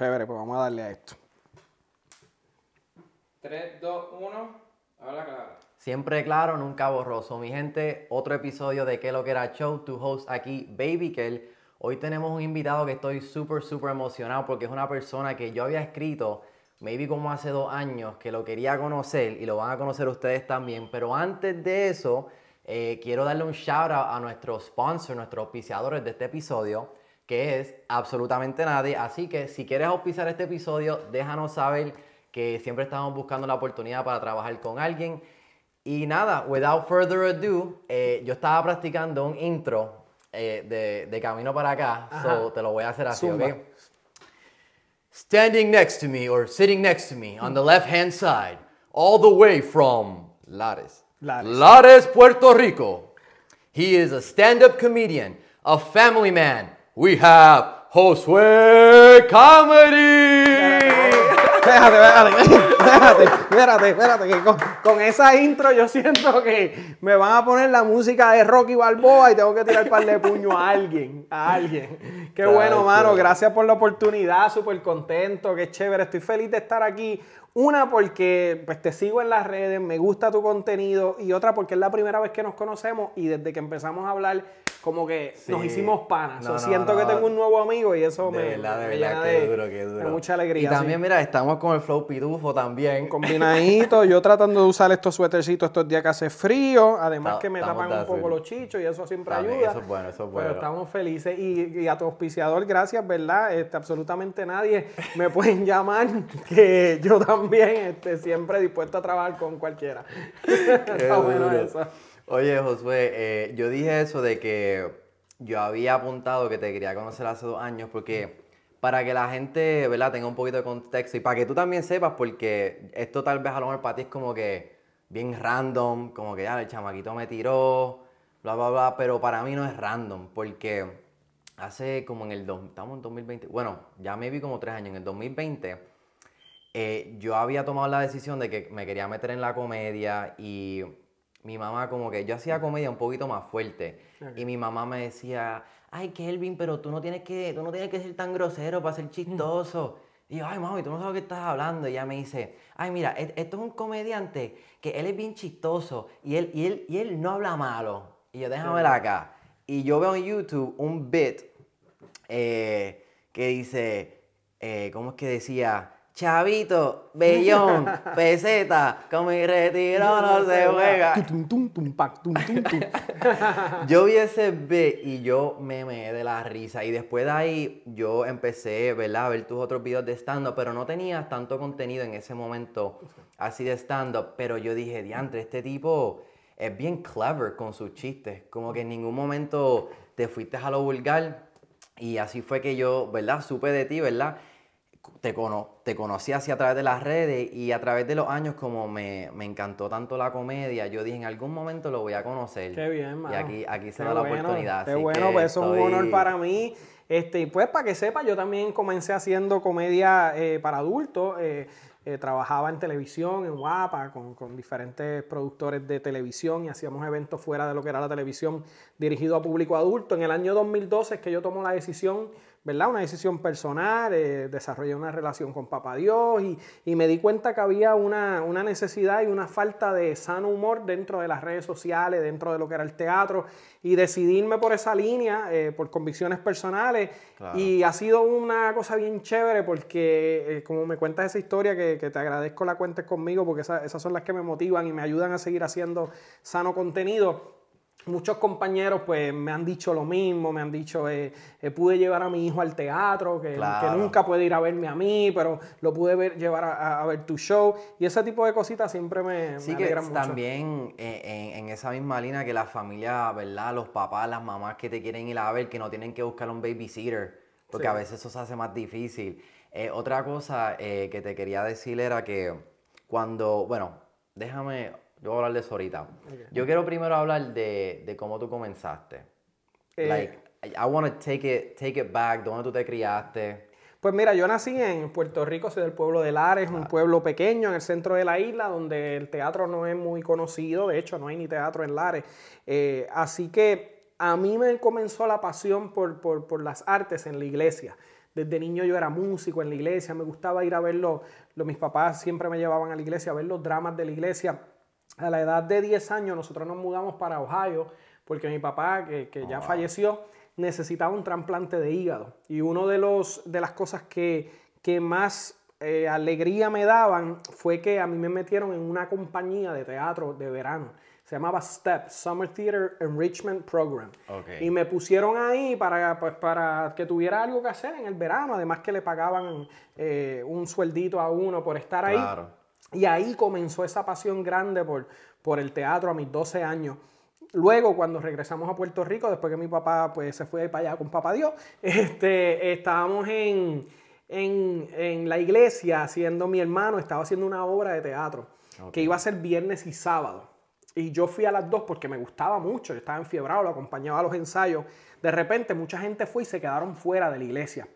Chévere, pues vamos a darle a esto. 3, 2, 1. Habla claro. Siempre claro, nunca borroso. Mi gente, otro episodio de ¿Qué lo que era show? Tu host aquí, Baby Kel. Hoy tenemos un invitado que estoy súper, súper emocionado porque es una persona que yo había escrito, maybe como hace dos años, que lo quería conocer y lo van a conocer ustedes también. Pero antes de eso, eh, quiero darle un shout out a nuestro sponsor, nuestros auspiciadores de este episodio, que es absolutamente nadie. Así que si quieres auspiciar este episodio, déjanos saber que siempre estamos buscando la oportunidad para trabajar con alguien. Y nada, without further ado, eh, yo estaba practicando un intro eh, de, de camino para acá, so te lo voy a hacer así, Zumba. ¿ok? Standing next to me or sitting next to me on the left hand side, all the way from Lares. Lares. Lares, Puerto Rico. He is a stand up comedian, a family man. We have Josue Comedy. Espérate, espérate, espérate, espérate, espérate, que con, con esa intro yo siento que me van a poner la música de Rocky Balboa y tengo que tirar par de puño a alguien, a alguien. Qué bueno, Exacto. mano, gracias por la oportunidad, súper contento, qué chévere, estoy feliz de estar aquí. Una porque pues te sigo en las redes, me gusta tu contenido y otra porque es la primera vez que nos conocemos y desde que empezamos a hablar como que nos hicimos panas. No, So, no, siento no. que tengo un nuevo amigo y eso De me, verdad, de me verdad, llena qué de, duro, qué de duro. mucha alegría. Y sí. también, mira, estamos con el flow pitufo también. Combinadito, yo tratando de usar estos suétercitos estos días que hace frío, además que me tapan un poco los chichos y eso siempre También, ayuda. eso es bueno, eso es Pero bueno. estamos felices y, y a tu auspiciador, gracias, ¿verdad? Este, absolutamente nadie me pueden llamar, que yo también este, siempre dispuesto a trabajar con cualquiera. Está bueno eso. Oye, Josué, eh, yo dije eso de que yo había apuntado que te quería conocer hace dos años porque para que la gente, ¿verdad?, tenga un poquito de contexto y para que tú también sepas, porque esto tal vez a lo mejor para ti es como que bien random, como que ya el chamaquito me tiró, bla, bla, bla, pero para mí no es random porque hace como en el, dos- estamos en 2020, bueno, ya me vi como tres años, en el 2020 eh, yo había tomado la decisión de que me quería meter en la comedia y mi mamá como que yo hacía comedia un poquito más fuerte y mi mamá me decía, ay Kelvin, pero tú no tienes que, tú no tienes que ser tan grosero para ser chistoso. Y yo, ay mami, tú no sabes qué estás hablando. Y ella me dice, ay mira, e- esto es un comediante que él es bien chistoso y él, y él, y él no habla malo. Y yo, déjame acá. Y yo veo en YouTube un bit eh, que dice, eh, ¿cómo es que decía? Chavito, bellón, peseta, con mi retiro no se juega. Tum, tum, tum, pac, tum, tum, tum. Yo vi ese bit y yo me meé de la risa. Y después de ahí yo empecé, ¿verdad? A ver tus otros videos de stand-up, pero no tenías tanto contenido en ese momento así de stand-up. Pero yo dije, diantre, este tipo es bien clever con sus chistes. Como que en ningún momento te fuiste a lo vulgar. Y así fue que yo, ¿verdad? Supe de ti, ¿verdad? Te, cono- te conocí así a través de las redes y a través de los años como me, me encantó tanto la comedia, yo dije en algún momento lo voy a conocer. Qué bien, mano. Y aquí, aquí se Qué da la bueno, oportunidad. Qué así bueno, que pues eso es un honor para mí. Este, y pues para que sepa, yo también comencé haciendo comedia eh, para adultos. eh, eh, trabajaba en televisión, en Guapa, con, con diferentes productores de televisión y hacíamos eventos fuera de lo que era la televisión dirigido a público adulto. En el año 2012 es que yo tomo la decisión, ¿verdad? Una decisión personal, eh, desarrollé una relación con Papá Dios y, y me di cuenta que había una, una necesidad y una falta de sano humor dentro de las redes sociales, dentro de lo que era el teatro y decidirme por esa línea, eh, por convicciones personales. Claro. Y ha sido una cosa bien chévere porque, eh, como me cuentas esa historia, que, que te agradezco la cuentes conmigo porque esa- esas son las que me motivan y me ayudan a seguir haciendo sano contenido. Muchos compañeros pues me han dicho lo mismo, me han dicho, eh, eh, pude llevar a mi hijo al teatro, que, Claro. que nunca puede ir a verme a mí, pero lo pude ver, llevar a, ver tu show. Y ese tipo de cositas siempre me, Sí me que alegran mucho. también eh, en, en esa misma línea que la familia, ¿verdad? Los papás, las mamás que te quieren ir a ver, que no tienen que buscar un babysitter, porque Sí. a veces eso se hace más difícil. Eh, otra cosa eh, que te quería decir era que cuando, bueno, déjame, yo voy a hablar de eso ahorita. Yo quiero primero hablar de, de cómo tú comenzaste. Eh, like, I, want to take it, take it back, dónde tú te criaste. Pues mira, yo nací en Puerto Rico, soy del pueblo de Lares, un pueblo pequeño en el centro de la isla, donde el teatro no es muy conocido, de hecho no hay ni teatro en Lares. Eh, así que a mí me comenzó la pasión por, por- por las artes en la iglesia. desde niño yo era músico en la iglesia, me gustaba ir a ver los, mis papás siempre me llevaban a la iglesia a ver los dramas de la iglesia. A la edad de 10 años nosotros nos mudamos para Ohio porque mi papá, que, que ya falleció, necesitaba un trasplante de hígado. Y una de, los, de las cosas que, que más eh, alegría me daban fue que a mí me metieron en una compañía de teatro de verano. Se llamaba STEP, Summer Theater Enrichment Program. Y me pusieron ahí para, pues, para que tuviera algo que hacer en el verano, además que le pagaban eh, un sueldito a uno por estar ahí. Y ahí comenzó esa pasión grande por, por el teatro a mis 12 años. Luego, cuando regresamos a Puerto Rico, después que mi papá pues, se fue para allá con papá Dios, este, estábamos en, en, la iglesia haciendo, mi hermano estaba haciendo una obra de teatro que iba a ser viernes y sábado. Y yo fui a las dos porque me gustaba mucho, yo estaba enfiebrado, lo acompañaba a los ensayos. De repente mucha gente fue y se quedaron fuera de la iglesia.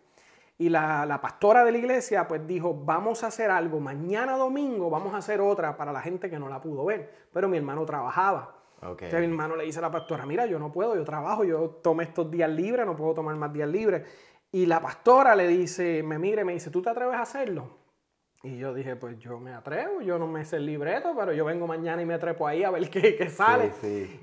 Y la, la, pastora de la iglesia pues dijo, vamos a hacer algo, mañana domingo vamos a hacer otra para la gente que no la pudo ver. Pero mi hermano trabajaba. Entonces mi hermano le dice a la pastora, mira, yo no puedo, yo trabajo, yo tomé estos días libres, no puedo tomar más días libres. Y la pastora le dice, me mire, me dice, ¿tú te atreves a hacerlo? Y yo dije, pues yo me atrevo, yo no me sé el libreto, pero yo vengo mañana y me trepo ahí a ver qué, qué sale.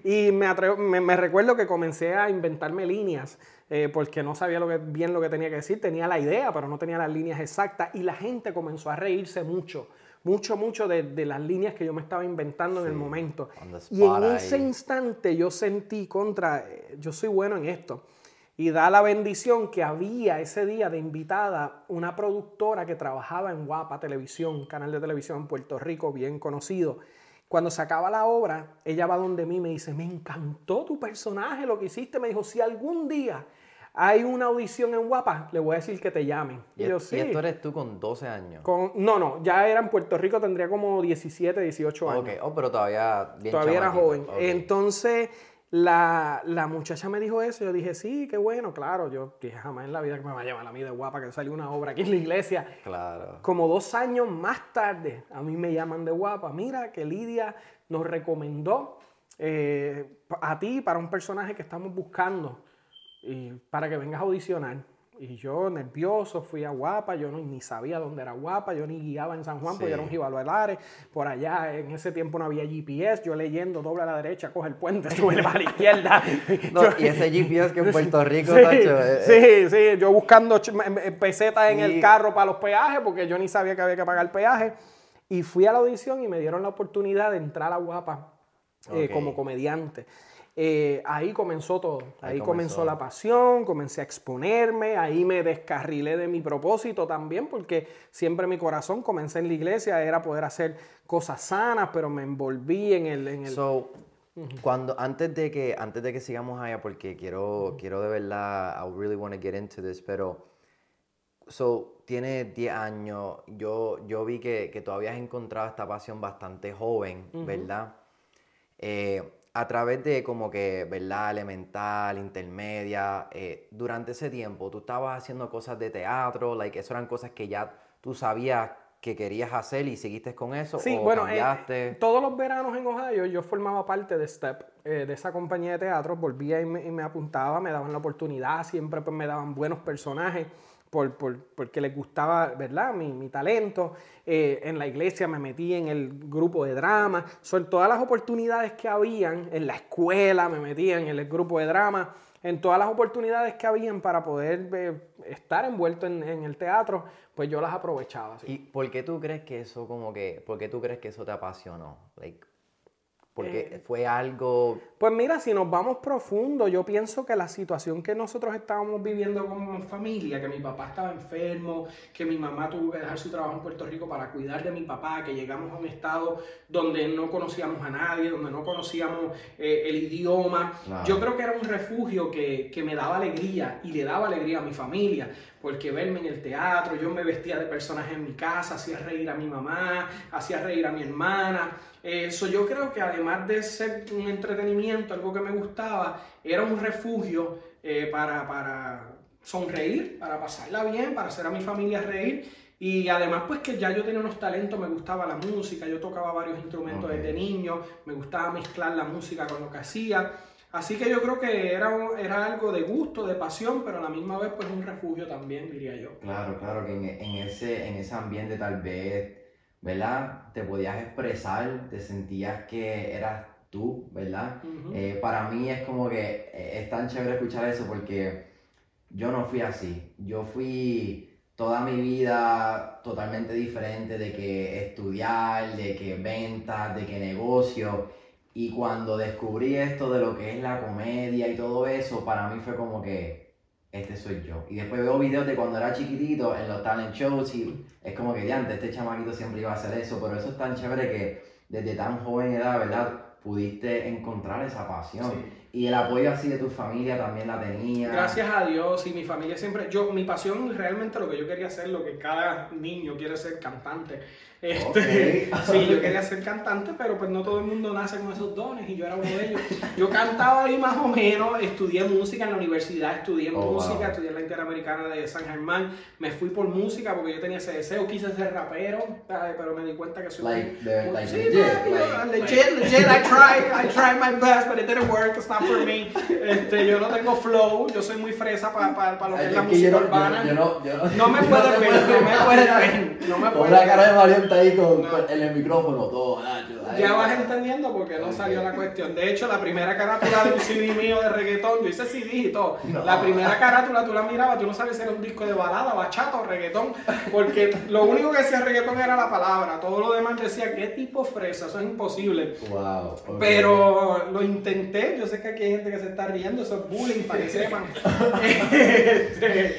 Y me, atrevo, me, recuerdo que comencé a inventarme líneas, eh, porque no sabía lo que, bien lo que tenía que decir, tenía la idea, pero no tenía las líneas exactas, y la gente comenzó a reírse mucho mucho, mucho de, las líneas que yo me estaba inventando en el momento. Y en ese instante yo sentí contra, eh, yo soy bueno en esto. Y da la bendición que había ese día de invitada una productora que trabajaba en Guapa Televisión, canal de televisión en Puerto Rico, bien conocido. Cuando se acaba la obra, ella va donde mí y me dice, me encantó tu personaje, lo que hiciste. Me dijo, si algún día hay una audición en Guapa, le voy a decir que te llamen. Y, yo, sí. esto eres tú con 12 años. Con, no, no, ya era en Puerto Rico, tendría como 17, 18 años. Ok, oh, pero todavía bien Todavía era joven. Entonces, la, muchacha me dijo eso, yo dije, sí, qué bueno, claro, yo dije, jamás en la vida que me va a llamar a mí de guapa que salió una obra aquí en la iglesia. Claro. Como dos años más tarde, a mí me llaman de guapa, mira que Lidia nos recomendó eh, a ti para un personaje que estamos buscando y para que vengas a audicionar. Y yo nervioso fui a Guapa, yo no, ni sabía dónde era Guapa, yo ni guiaba en San Juan, porque yo era un Jibaluelares, por allá en ese tiempo no había GPS, yo leyendo, dobla a la derecha, coge el puente, sube a la izquierda. y ese GPS que en Puerto Rico, sí, eh, sí, sí, yo buscando pesetas en el carro para los peajes, porque yo ni sabía que había que pagar peaje. Y fui a la audición y me dieron la oportunidad de entrar a Guapa eh, como comediante. Eh, ahí comenzó todo, ahí, comenzó. la pasión, comencé a exponerme, ahí me descarrilé de mi propósito también, porque siempre mi corazón, comencé en la iglesia, era poder hacer cosas sanas, pero me envolví en el... En el... cuando, antes de que, antes de que sigamos allá, porque quiero, quiero de verdad, I really want to get into this, pero, so, tienes 10 años, yo, yo vi que, que tú habías encontrado esta pasión bastante joven, ¿verdad? Eh, a través de como que, ¿verdad? Elemental, intermedia, eh, durante ese tiempo tú estabas haciendo cosas de teatro, like, eso eran cosas que ya tú sabías que querías hacer y seguiste con eso? Sí, bueno, eh, todos los veranos en Ohio yo formaba parte de STEP, eh, de esa compañía de teatro, volvía y me, y me, apuntaba, me daban la oportunidad, siempre pues, me daban buenos personajes por, porque les gustaba, ¿verdad? Mi, mi talento. Eh, en la iglesia me metí en el grupo de drama. Son todas las oportunidades que habían, en la escuela me metí en el grupo de drama. En todas las oportunidades que habían para poder eh, estar envuelto en, el teatro, pues yo las aprovechaba. ¿Y por qué tú crees que eso como que, por qué tú crees que eso te apasionó? Porque eh, fue algo... Pues mira, si nos vamos profundo, yo pienso que la situación que nosotros estábamos viviendo como familia, que mi papá estaba enfermo, que mi mamá tuvo que dejar su trabajo en Puerto Rico para cuidar de mi papá, que llegamos a un estado donde no conocíamos a nadie, donde no conocíamos eh, el idioma, yo creo que era un refugio que, que me daba alegría y le daba alegría a mi familia porque verme en el teatro, yo me vestía de personaje en mi casa, hacía reír a mi mamá, hacía reír a mi hermana. Eso yo creo que además de ser un entretenimiento, algo que me gustaba, era un refugio eh, para, para sonreír, para pasarla bien, para hacer a mi familia reír. Y además, pues que ya yo tenía unos talentos, me gustaba la música, yo tocaba varios instrumentos desde niño, me gustaba mezclar la música con lo que hacía. Así que yo creo que era, un- era algo de gusto, de pasión, pero a la misma vez pues un refugio también, diría yo. Claro, claro, que en, en ese, en ese ambiente tal vez, ¿verdad? Te podías expresar, te sentías que eras tú, ¿verdad? Eh, para mí es como que eh, es tan chévere escuchar eso porque yo no fui así. Yo fui toda mi vida totalmente diferente de que estudiar, de que ventas, de que negocio. Y cuando descubrí esto de lo que es la comedia y todo eso, para mí fue como que este soy yo. Y después veo videos de cuando era chiquitito en los talent shows y es como que, diante, este chamaquito siempre iba a hacer eso, pero eso es tan chévere que desde tan joven edad, ¿verdad? Pudiste encontrar esa pasión. Y el apoyo así de tu familia también la tenía. Gracias a Dios y mi familia siempre, yo, mi pasión realmente lo que yo quería hacer, lo que cada niño quiere ser cantante. Este, Ok. Sí, yo quería ser cantante, pero pues no todo el mundo nace con esos dones y yo era uno de ellos. Yo cantaba ahí más o menos, estudié música en la universidad, estudié Oh, música, wow. estudié en la Interamericana de San Germán, me fui por música porque yo tenía ese deseo, quise ser rapero, pero me di cuenta que soy Like, the- like Sí, legit, like- legit, legit, I tried, I tried my best, but it didn't work, it's not for me. Este, yo no tengo flow, yo soy muy fresa para lo que es la que música yo no- urbana. yo- yo no- yo No me puedes te ver, puedo no me puedes ver, no me Con puedes la cara de ver. Mario está ahí con, No. en el micrófono, todo. Ahí. Ya vas entendiendo porque no Ok. salió la cuestión. De hecho, la primera carátula de un CD mío de reggaetón, yo hice CD y todo. No. La primera carátula tú la mirabas, tú no sabes si era un disco de balada, bachata o reggaetón, porque lo único que decía reggaetón era la palabra. Todo lo demás decía, ¿qué tipo fresa? Eso es imposible. Wow. Pero lo intenté, yo sé que aquí hay gente que se está riendo, eso es bullying para que sepan. Este,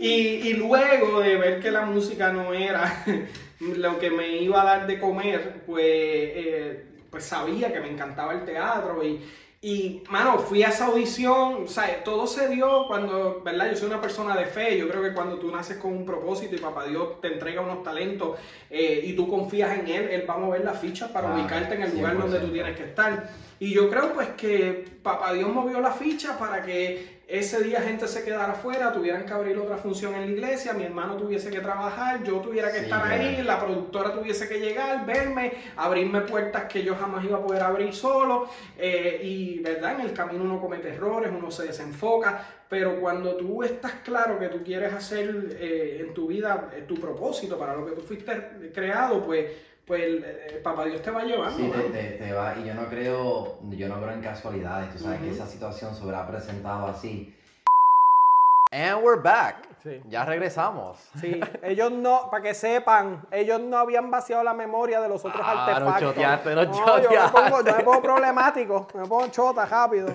y, y luego de ver que la música no era lo que me iba a dar de comer, pues, eh, pues sabía que me encantaba el teatro y, y, mano, fui a esa audición, o sea, todo se dio cuando, ¿verdad? Yo soy una persona de fe, yo creo que cuando tú naces con un propósito y papá Dios te entrega unos talentos eh, y tú confías en Él, Él va a mover las fichas para Claro, ubicarte en el lugar donde tú 100%. tienes que estar. Y yo creo pues que papá Dios movió la ficha para que ese día gente se quedara afuera, tuvieran que abrir otra función en la iglesia, mi hermano tuviese que trabajar, yo tuviera que Sí, estar ahí, la productora tuviese que llegar, verme, abrirme puertas que yo jamás iba a poder abrir solo. eh, y, ¿verdad? En el camino uno comete errores, uno se desenfoca, pero cuando tú estás claro que tú quieres hacer eh, en tu vida eh, tu propósito para lo que tú fuiste creado, pues, pues eh, papá Dios te va llevando. Sí, te, te, te va, y yo no creo, yo no creo en casualidades, tú sabes que Ujú. esa situación se habrá presentado así. And we're back. Sí. Ya regresamos. Sí, ellos no, para que sepan, ellos no habían vaciado la memoria de los otros Ah, no artefactos. choteaste, no yo me, pongo, yo me pongo problemático, me pongo chota rápido.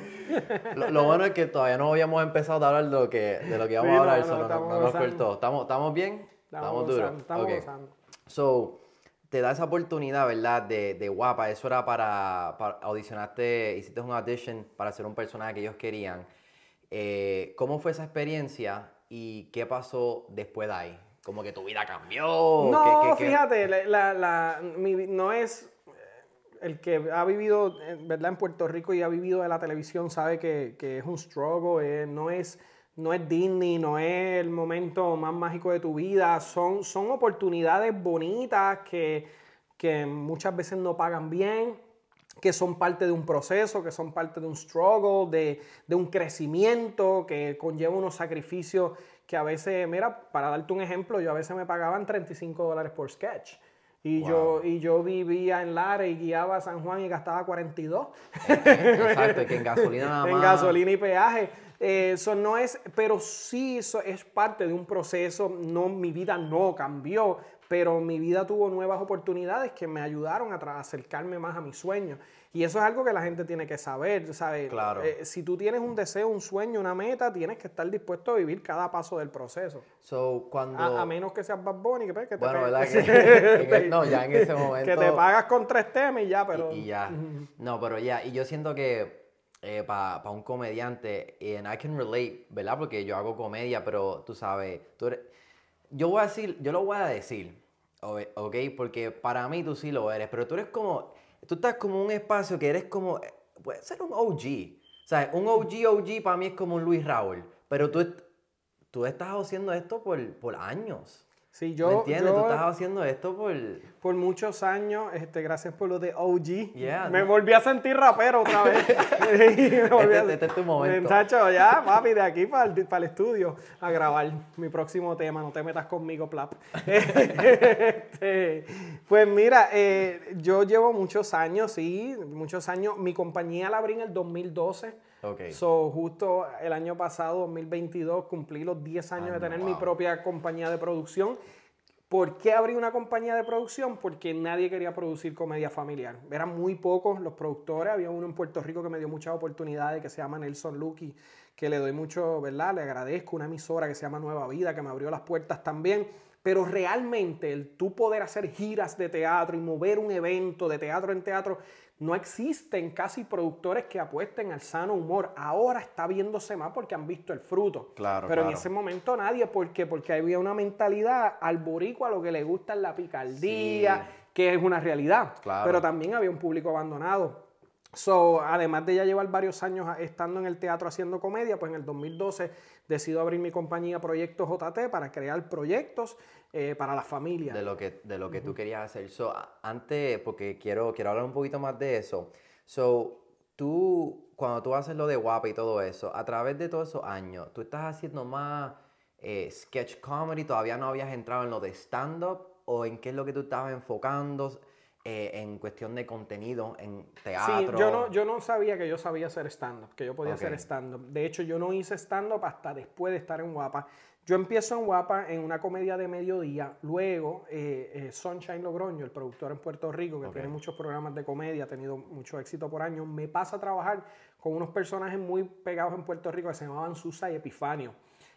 Lo, lo bueno es que todavía no habíamos empezado a hablar de lo que, de lo que íbamos Sí, a hablar, no, no, no, no, estamos no nos cortó. ¿Estamos, ¿Estamos bien? Estamos duros. gozando, estamos Ok. gozando. So, te da esa oportunidad, ¿verdad? De, de guapa. Eso era para, para audicionaste, hiciste un audition para ser un personaje que ellos querían. Eh, ¿Cómo fue esa experiencia y qué pasó después de ahí? Como que tu vida cambió. No, ¿Qué- qué- qué- fíjate, la, la- la- mi vi- no es eh, el que ha vivido, eh, ¿verdad? En Puerto Rico y ha vivido de la televisión sabe que, que es un struggle, eh, no es no es Disney, no es el momento más mágico de tu vida, son, son oportunidades bonitas que, que muchas veces no pagan bien, que son parte de un proceso, que son parte de un struggle, de, de un crecimiento, que conlleva unos sacrificios que a veces, mira, para darte un ejemplo, yo a veces me pagaban 35 dólares por sketch. Y, Wow. yo, y yo vivía en Lara y guiaba a San Juan y gastaba 42 Exacto, que en gasolina nada más. en gasolina y peaje. Eh, Eso no es, pero sí eso es parte de un proceso. No, mi vida no cambió, pero mi vida tuvo nuevas oportunidades que me ayudaron a acercarme más a mis sueños. Y eso es algo que la gente tiene que saber, ¿sabes? Claro. Eh, si tú tienes un deseo, un sueño, una meta, tienes que estar dispuesto a vivir cada paso del proceso. So, cuando... A, a menos que seas Bad Bunny, que, pues, que te Bueno, ¿verdad? Que, en el- no, ya en ese momento... que te pagas con tres temas y ya, pero... Y, y ya. No, pero ya. Y yo siento que para un comediante, and I can relate, ¿verdad? Porque yo hago comedia, pero tú sabes, tú eres- yo voy a decir, yo lo voy a decir, ¿ok? Porque para mí tú sí lo eres, pero tú eres como, tú estás como un espacio que eres como, puede ser un OG. O sea, un OG, OG para mí es como un Luis Raúl, pero tú, tú estás haciendo esto por, por años. Sí, yo, ¿Me entiendes? yo Tú estás haciendo esto por... por muchos años, este, gracias por lo de OG, Yeah, me no. volví a sentir rapero otra vez. Volví a- Este- este es tu momento. Muchacho, ya, papi, de aquí para el, para el estudio a grabar mi próximo tema, no te metas conmigo, plap. Este, pues mira, eh, yo llevo muchos años, sí, muchos años. Mi compañía la abrí en el 2012. Ok. So, justo el año pasado, 2022, cumplí los 10 años de Año, tener mi wow. propia compañía de producción. ¿Por qué abrí una compañía de producción? Porque nadie quería producir comedia familiar. Eran muy pocos los productores. Había uno en Puerto Rico que me dio muchas oportunidades, que se llama Nelson Lucky, que le doy mucho, ¿verdad? Le agradezco. Una emisora que se llama Nueva Vida, que me abrió las puertas también. Pero realmente el tú poder hacer giras de teatro y mover un evento de teatro en teatro, no existen casi productores que apuesten al sano humor. Ahora está viéndose más porque han visto el fruto. Claro, Pero en ese momento nadie, ¿por qué? Porque había una mentalidad al boricua lo que le gusta es la picardía, Sí. que es una realidad. Claro. Pero también había un público abandonado. So, además de ya llevar varios años estando en el teatro haciendo comedia, pues en el 2012 decido abrir mi compañía Proyectos JT para crear proyectos eh, para la familia. de lo que, de lo que tú querías hacer. So, antes, porque quiero, quiero hablar un poquito más de eso. So, tú, cuando tú haces lo de guapa y todo eso, a través de todos esos años, tú estás haciendo más eh, sketch comedy, todavía no habías entrado en lo de stand-up, o en qué es lo que tú estabas enfocando eh, en cuestión de contenido, en teatro. Sí, yo no, yo no sabía que yo sabía hacer stand-up, que yo podía Ok. hacer stand-up. De hecho, yo no hice stand-up hasta después de estar en Guapa. Yo empiezo en Guapa en una comedia de mediodía. Luego, eh, eh, Sunshine Logroño, el productor en Puerto Rico, que Ok. tiene muchos programas de comedia, ha tenido mucho éxito por años, me pasa a trabajar con unos personajes muy pegados en Puerto Rico que se llamaban Susa y Epifanio.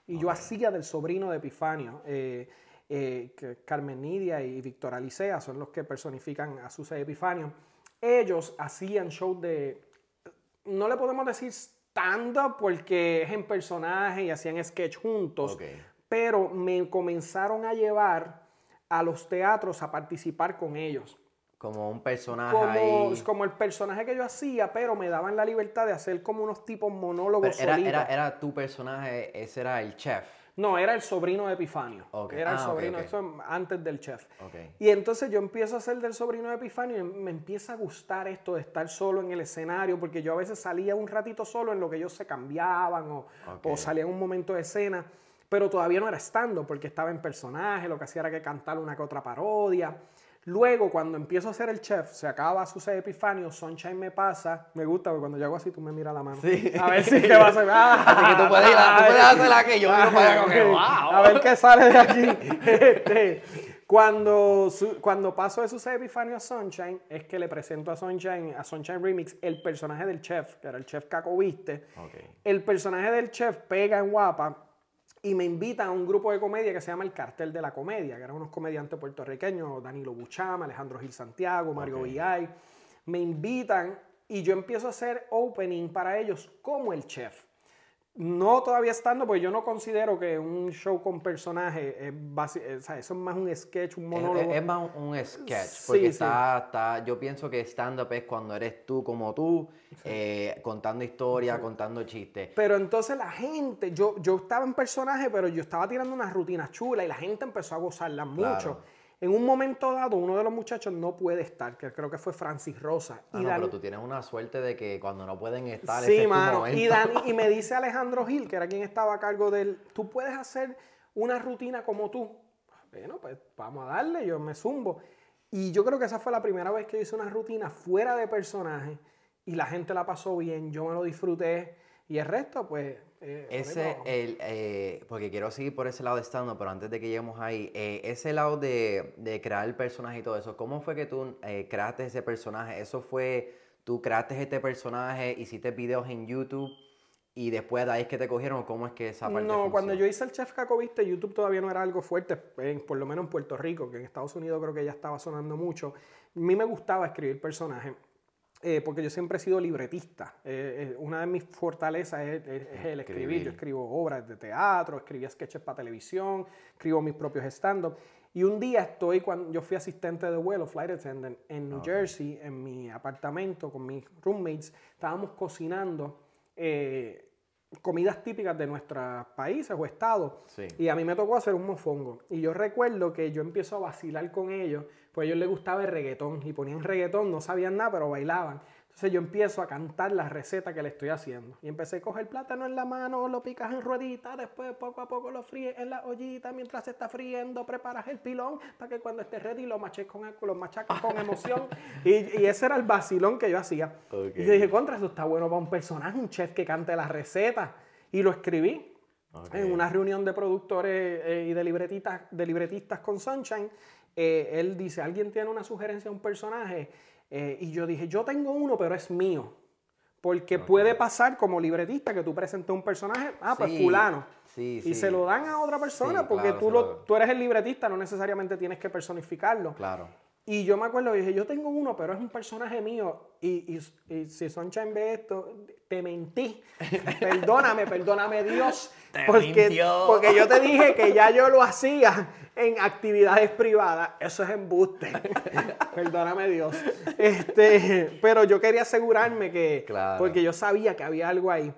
Y yo hacía del sobrino de Epifanio. eh, eh, Carmen Nidia y Víctor Alicea son los que personifican a Susa Epifanio. Ellos hacían shows de no le podemos decir stand-up porque es en personaje y hacían sketch juntos, pero me comenzaron a llevar a los teatros a participar con ellos. Como un personaje Como, ahí. como el personaje que yo hacía, pero me daban la libertad de hacer como unos tipos monólogos era, era tu personaje, ese era el chef. No, era el sobrino de Epifanio. Era el Ah, sobrino, ok. eso antes del chef. Y entonces yo empiezo a hacer del sobrino de Epifanio y me empieza a gustar esto de estar solo en el escenario, porque yo a veces salía un ratito solo en lo que ellos se cambiaban o, salía en un momento de escena, pero todavía no era estando porque estaba en personaje, lo que hacía era que cantar una que otra parodia. Luego, cuando empiezo a hacer el chef, se acaba Sucede Epifanio, Sunshine me pasa. Me gusta porque cuando yo hago así, tú me miras la mano. Sí. A ver si qué va a hacer. Así que tú puedes ir a- tú puedes hacer la que yo miro para allá wow. A ver qué sale de aquí. Este, cuando, su- cuando paso de Sucede Epifanio a Sunshine, es que le presento a Sunshine, a Sunshine Remix, el personaje del chef, que era el chef Caco Viste. El personaje del chef pega en Guapa y me invitan a un grupo de comedia que se llama El Cartel de la Comedia, que eran unos comediantes puertorriqueños, Danilo Buchama, Alejandro Gil Santiago, Mario Ok. Villay. Me invitan y yo empiezo a hacer opening para ellos como el chef. No todavía estando, porque yo no considero que un show con personaje es eh, o sea, eso es más un sketch, un monólogo. es- es más un, sketch, porque sí. está, está, yo pienso que stand-up es cuando eres tú como tú, eh, contando historia, contando chistes. Pero entonces la gente, yo, yo estaba en personaje, pero yo estaba tirando unas rutinas chulas y la gente empezó a gozarlas mucho. En un momento dado, uno de los muchachos no puede estar, que creo que fue Francis Rosa. Ah, y no, Dani- pero tú tienes una suerte de que cuando no pueden estar, ese sí, es tu mano. Y, Dani, y me dice Alejandro Gil, que era quien estaba a cargo del, tú puedes hacer una rutina como tú. Bueno, pues vamos a darle, yo me zumbo. Y yo creo que esa fue la primera vez que hice una rutina fuera de personaje y la gente la pasó bien, yo me lo disfruté y el resto, pues... eh, Ese, el, eh, porque quiero seguir por ese lado de stand pero antes de que lleguemos ahí, eh, ese lado de, de crear el personaje y todo eso, ¿cómo fue que tú eh, creaste ese personaje? ¿Eso fue, tú creaste este personaje, hiciste videos en YouTube y después de ahí es que te cogieron cómo es que esa parte No, cuando yo hice el Chef Cacoviste, YouTube todavía no era algo fuerte, en- por lo menos en Puerto Rico, que en Estados Unidos creo que ya estaba sonando mucho. A mí me gustaba escribir personajes, eh, porque yo siempre he sido libretista. Eh, eh, una de mis fortalezas es, es- es el escribir. Escribir. Yo escribo obras de teatro, escribía sketches para televisión, escribo mis propios stand-up. Y un día estoy, cuando yo fui asistente de vuelo, flight attendant, en New Jersey, en mi apartamento con mis roommates, estábamos cocinando. eh, comidas típicas de nuestros países o estados. Sí. Y a mí me tocó hacer un mofongo. Y yo recuerdo que yo empiezo a vacilar con ellos, pues a ellos les gustaba el reggaetón. Y ponían reggaetón, no sabían nada, pero bailaban. Entonces yo empiezo a cantar la receta que le estoy haciendo. Y empecé a coger plátano en la mano, lo picas en rueditas, después poco a poco lo fríes en la ollita. Mientras se está friendo, preparas el pilón para que cuando esté ready lo maches con, lo machacas con emoción. y, y ese era el vacilón que yo hacía. Y yo dije, contra, eso está bueno para un personaje, un chef que cante la receta. Y lo escribí. En una reunión de productores eh, y de libretistas, de libretistas con Sunshine, eh, él dice, ¿alguien tiene una sugerencia de un personaje? Eh, y yo dije, yo tengo uno, pero es mío. Porque puede pasar como libretista que tú presentes un personaje, ah, pues fulano. sí, y sí. se lo dan a otra persona porque claro, tú, lo- tú eres el libretista, no necesariamente tienes que personificarlo. Claro. Y yo me acuerdo, dije, yo tengo uno, pero es un personaje mío. Y, y, y si Sunshine ve esto, te mentí. perdóname, perdóname Dios. porque, mintió. porque yo te dije que ya yo lo hacía en actividades privadas. Eso es embuste. perdóname Dios. Este, pero yo quería asegurarme que, Claro. porque yo sabía que había algo ahí.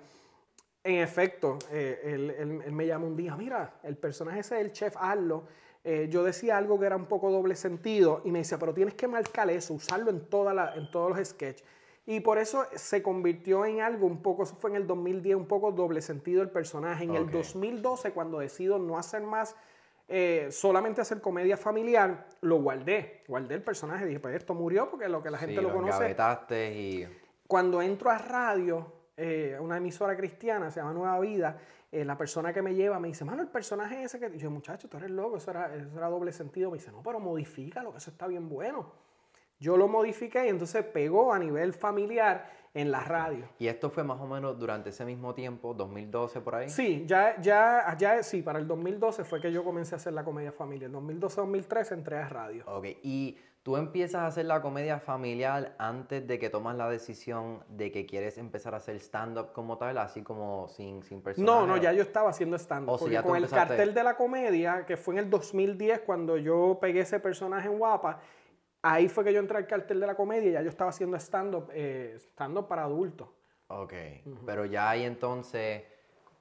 En efecto, eh, él, él- él me llamó un día, mira, el personaje ese del chef, hazlo. Eh, yo decía algo que era un poco doble sentido y me decía, pero tienes que marcar eso, usarlo en, toda la, en todos los sketches. Y por eso se convirtió en algo un poco, eso fue en el 2010, un poco doble sentido el personaje. En el Ok. 2012, cuando decido no hacer más, eh, solamente hacer comedia familiar, lo guardé. Guardé el personaje, dije, pues esto murió porque lo que la gente sí, lo lo conoce y... cuando entro a radio, eh, una emisora cristiana, se llama Nueva Vida, eh, la persona que me lleva me dice, mano, el personaje ese que... Yo, muchacho, tú eres loco, eso era, eso era doble sentido. Me dice, no, pero modifícalo, que eso está bien bueno. Yo lo modifiqué y entonces pegó a nivel familiar en la radio. Y esto fue más o menos durante ese mismo tiempo, 2012 por ahí. Sí, ya, ya, ya, sí, para el 2012 fue que yo comencé a hacer la comedia familiar. En 2012-2013 entré a radio. Ok, y tú empiezas a hacer la comedia familiar antes de que tomas la decisión de que quieres empezar a hacer stand-up como tal, así como sin, sin personaje. No, no, ya yo estaba haciendo stand-up. Ya tú con el cartel de la comedia, que fue en el 2010, cuando yo pegué ese personaje en Guapa, ahí fue que yo entré al cartel de la comedia y ya yo estaba haciendo stand-up eh, stand para adultos. Ok, pero ya ahí entonces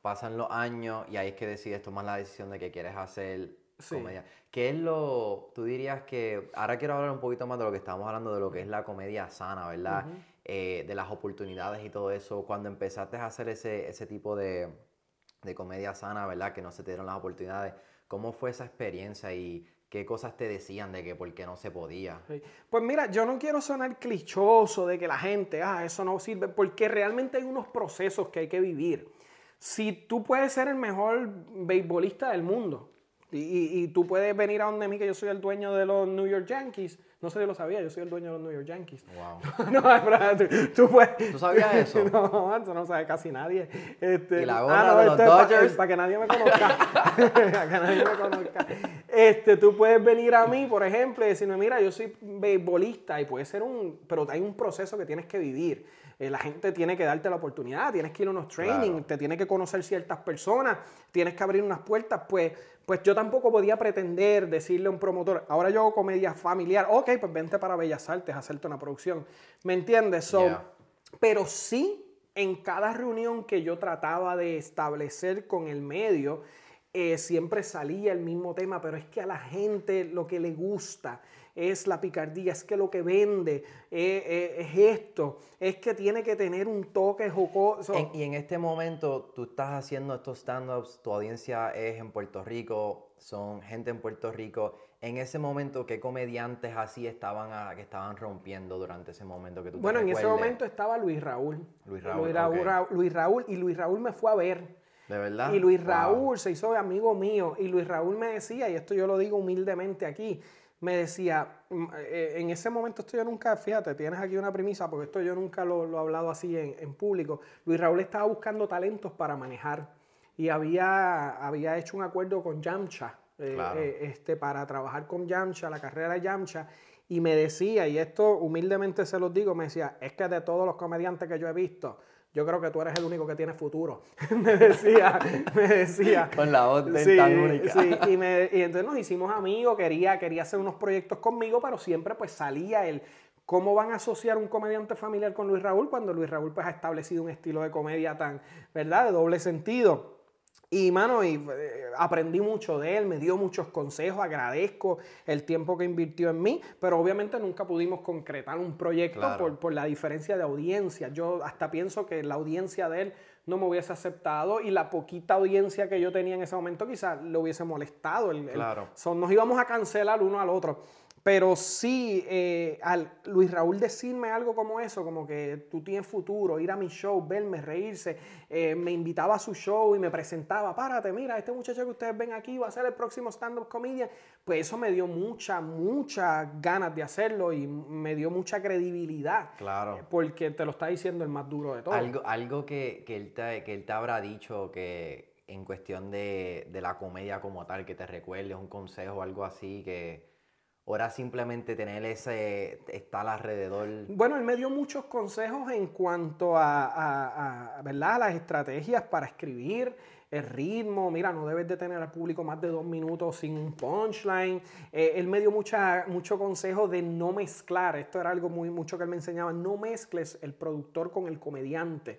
pasan los años y ahí es que decides tomar la decisión de que quieres hacer Sí. comedia. ¿Qué es lo, tú dirías que, ahora quiero hablar un poquito más de lo que estábamos hablando, de lo que es la comedia sana, ¿verdad? Eh, de las oportunidades y todo eso. Cuando empezaste a hacer ese, ese tipo de, de comedia sana, ¿verdad? Que no se te dieron las oportunidades. ¿Cómo fue esa experiencia y qué cosas te decían de que por qué no se podía? Sí. Pues mira, yo no quiero sonar clichoso de que la gente, ah, eso no sirve, porque realmente hay unos procesos que hay que vivir. Si tú puedes ser el mejor beisbolista del mundo y, y- y tú puedes venir a donde mí, que yo soy el dueño de los New York Yankees, no sé si lo sabía, yo soy el dueño de los New York Yankees. Wow. no, pero tú, tú puedes. ¿Tú sabías eso? No, eso no sabe casi nadie. Este, ¿Y la ah, gorra no, de los Dodgers? Para que nadie me conozca. para que nadie me conozca. Este, tú puedes venir a mí, por ejemplo, y decirme, mira, yo soy beisbolista y puede ser un. Pero hay un proceso que tienes que vivir. Eh, la gente tiene que darte la oportunidad, tienes que ir a unos training, Claro. te tiene que conocer ciertas personas, tienes que abrir unas puertas. Pues, pues yo tampoco podía pretender decirle a un promotor, ahora yo hago comedia familiar, ok, pues vente para Bellas Artes a hacerte una producción. ¿Me entiendes? So, Yeah. pero sí, en cada reunión que yo trataba de establecer con el medio, eh, siempre salía el mismo tema, pero es que a la gente lo que le gusta es la picardía, es que lo que vende eh, eh, es esto, es que tiene que tener un toque jocoso. En- y en este momento tú estás haciendo estos stand-ups, tu audiencia es en Puerto Rico, son gente en Puerto Rico. En ese momento, ¿qué comediantes así estaban a- que estaban rompiendo durante ese momento que tú Bueno, en ese momento estaba Luis Raúl. Luis Raúl, Luis Raúl, ok. Ra- Luis Raúl, y Luis Raúl me fue a ver. ¿De verdad? Y Luis Wow. Raúl se hizo amigo mío. Y Luis Raúl me decía, y esto yo lo digo humildemente aquí, me decía, mm, eh, en ese momento esto yo nunca, fíjate, tienes aquí una premisa, porque esto yo nunca lo, lo he hablado así en, en público. Luis Raúl estaba buscando talentos para manejar. Y había, había hecho un acuerdo con Yamcha, eh, Claro. eh, este, para trabajar con Yamcha, la carrera de Yamcha. Y me decía, y esto humildemente se los digo, me decía, es que de todos los comediantes que yo he visto, yo creo que tú eres el único que tiene futuro. me decía, me decía. Con la voz de Sí, tan única. sí, y, me- y entonces nos hicimos amigos, quería, quería hacer unos proyectos conmigo, pero siempre pues salía el, ¿Cómo van a asociar un comediante familiar con Luis Raúl cuando Luis Raúl pues, ha establecido un estilo de comedia tan, ¿verdad?, de doble sentido. Y, mano, y, eh, aprendí mucho de él, me dio muchos consejos, agradezco el tiempo que invirtió en mí, pero obviamente nunca pudimos concretar un proyecto por, por, la diferencia de audiencia. Yo hasta pienso que la audiencia de él no me hubiese aceptado y la poquita audiencia que yo tenía en ese momento quizás le hubiese molestado. El, claro. son, nos íbamos a cancelar uno al otro. Pero sí, eh, al Luis Raúl decirme algo como eso, como que tú tienes futuro, ir a mi show, verme, reírse, eh, me invitaba a su show y me presentaba, párate, mira, este muchacho que ustedes ven aquí va a ser el próximo stand-up comedian, pues eso me dio mucha, mucha ganas de hacerlo y me dio mucha credibilidad. Claro. Porque te lo está diciendo el más duro de todos. Algo, algo que, que, él te, que él te habrá dicho que en cuestión de, de la comedia como tal, que te recuerde un consejo o algo así que Ahora simplemente tener ese estar alrededor. Bueno, él me dio muchos consejos en cuanto a, a, ¿verdad? las estrategias para escribir, el ritmo. Mira, no debes de tener al público más de dos minutos sin un punchline. Eh, él me dio mucha, mucho consejo de no mezclar. Esto era algo muy mucho que él me enseñaba. No mezcles el productor con el comediante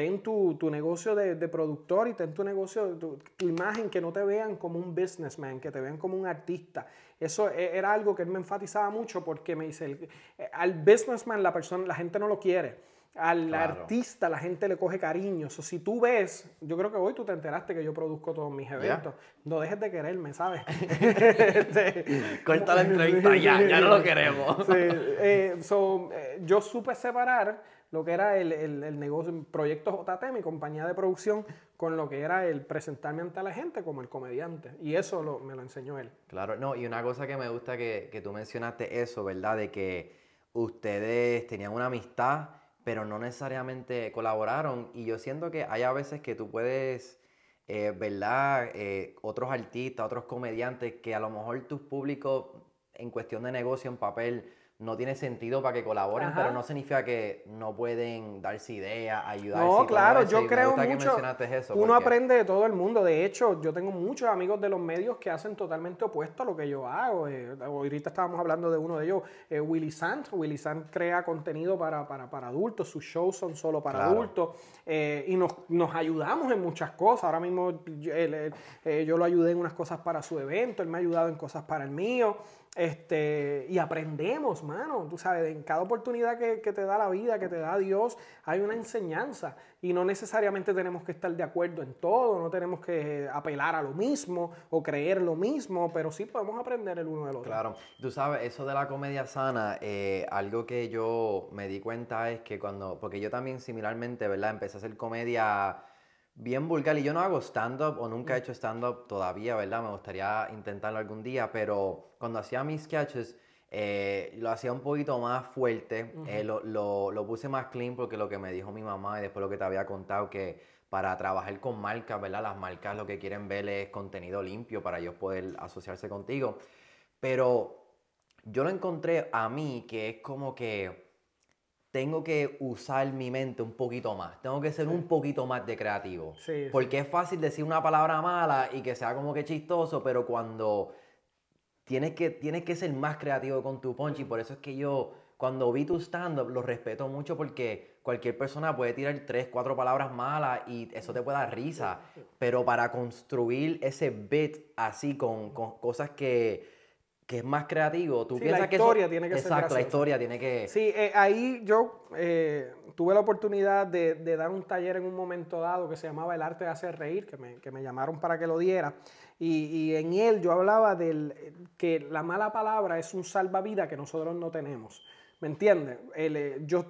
ten tu, tu negocio de, de, productor y ten tu negocio, tu, tu, imagen, que no te vean como un businessman, que te vean como un artista. Eso e, era algo que él me enfatizaba mucho porque me dice, el, eh, al businessman la persona, la gente no lo quiere. Al artista la gente le coge cariño. O si tú ves, yo creo que hoy tú te enteraste que yo produzco todos mis eventos. No dejes de quererme, ¿sabes? este, Corta la entrevista ya, ya no lo queremos. sí, eh, so, eh, yo supe separar lo que era el, el, el, negocio, Proyecto JT, mi compañía de producción, con lo que era el presentarme ante la gente como el comediante. Y eso lo, me lo enseñó él. Claro, no, y una cosa que me gusta que, que tú mencionaste eso, ¿verdad? De que ustedes tenían una amistad, pero no necesariamente colaboraron. Y yo siento que hay a veces que tú puedes, eh, ¿verdad? Eh, otros artistas, otros comediantes, que a lo mejor tus públicos en cuestión de negocio en papel no tiene sentido para que colaboren, pero no significa que no pueden darse ideas, ayudar. No, claro, yo creo mucho. Eso uno aprende de todo el mundo. De hecho, yo tengo muchos amigos de los medios que hacen totalmente opuesto a lo que yo hago. Eh, ahorita estábamos hablando de uno de ellos, eh, Willy Sant. Willy Sant crea contenido para, para, para, adultos, sus shows son solo para adultos. Eh, y nos, nos, ayudamos en muchas cosas. Ahora mismo yo, eh, yo lo ayudé en unas cosas para su evento, él me ha ayudado en cosas para el mío. Este, y aprendemos, mano. Tú sabes, en cada oportunidad que, que, te da la vida, que te da Dios, hay una enseñanza. Y no necesariamente tenemos que estar de acuerdo en todo, no tenemos que apelar a lo mismo o creer lo mismo, pero sí podemos aprender el uno del otro. Claro, tú sabes, eso de la comedia sana, eh, algo que yo me di cuenta es que cuando, porque yo también similarmente, ¿verdad? Empecé a hacer comedia bien vulgar y yo no hago stand-up o nunca he hecho stand-up todavía, ¿verdad? Me gustaría intentarlo algún día, pero cuando hacía mis sketches eh, lo hacía un poquito más fuerte, eh, lo, lo, lo, puse más clean porque lo que me dijo mi mamá y después lo que te había contado que para trabajar con marcas, ¿verdad? Las marcas lo que quieren ver es contenido limpio para ellos poder asociarse contigo. Pero yo lo encontré a mí que es como que tengo que usar mi mente un poquito más. Tengo que ser un poquito más de creativo. Sí, porque es fácil decir una palabra mala y que sea como que chistoso, pero cuando tienes que, tienes que ser más creativo con tu punch y por eso es que yo cuando vi tu stand-up lo respeto mucho porque cualquier persona puede tirar tres, cuatro palabras malas y eso te puede dar risa, pero para construir ese bit así con, con cosas que que es más creativo, tú sí, piensas la que historia eso, tiene que exacto, ser la historia tiene que... Sí, eh, ahí yo eh, tuve la oportunidad de, de, dar un taller en un momento dado que se llamaba El arte de hacer reír, que me, que me llamaron para que lo diera, y, y, en él yo hablaba del que la mala palabra es un salvavidas que nosotros no tenemos, ¿me entiendes? El, eh, yo,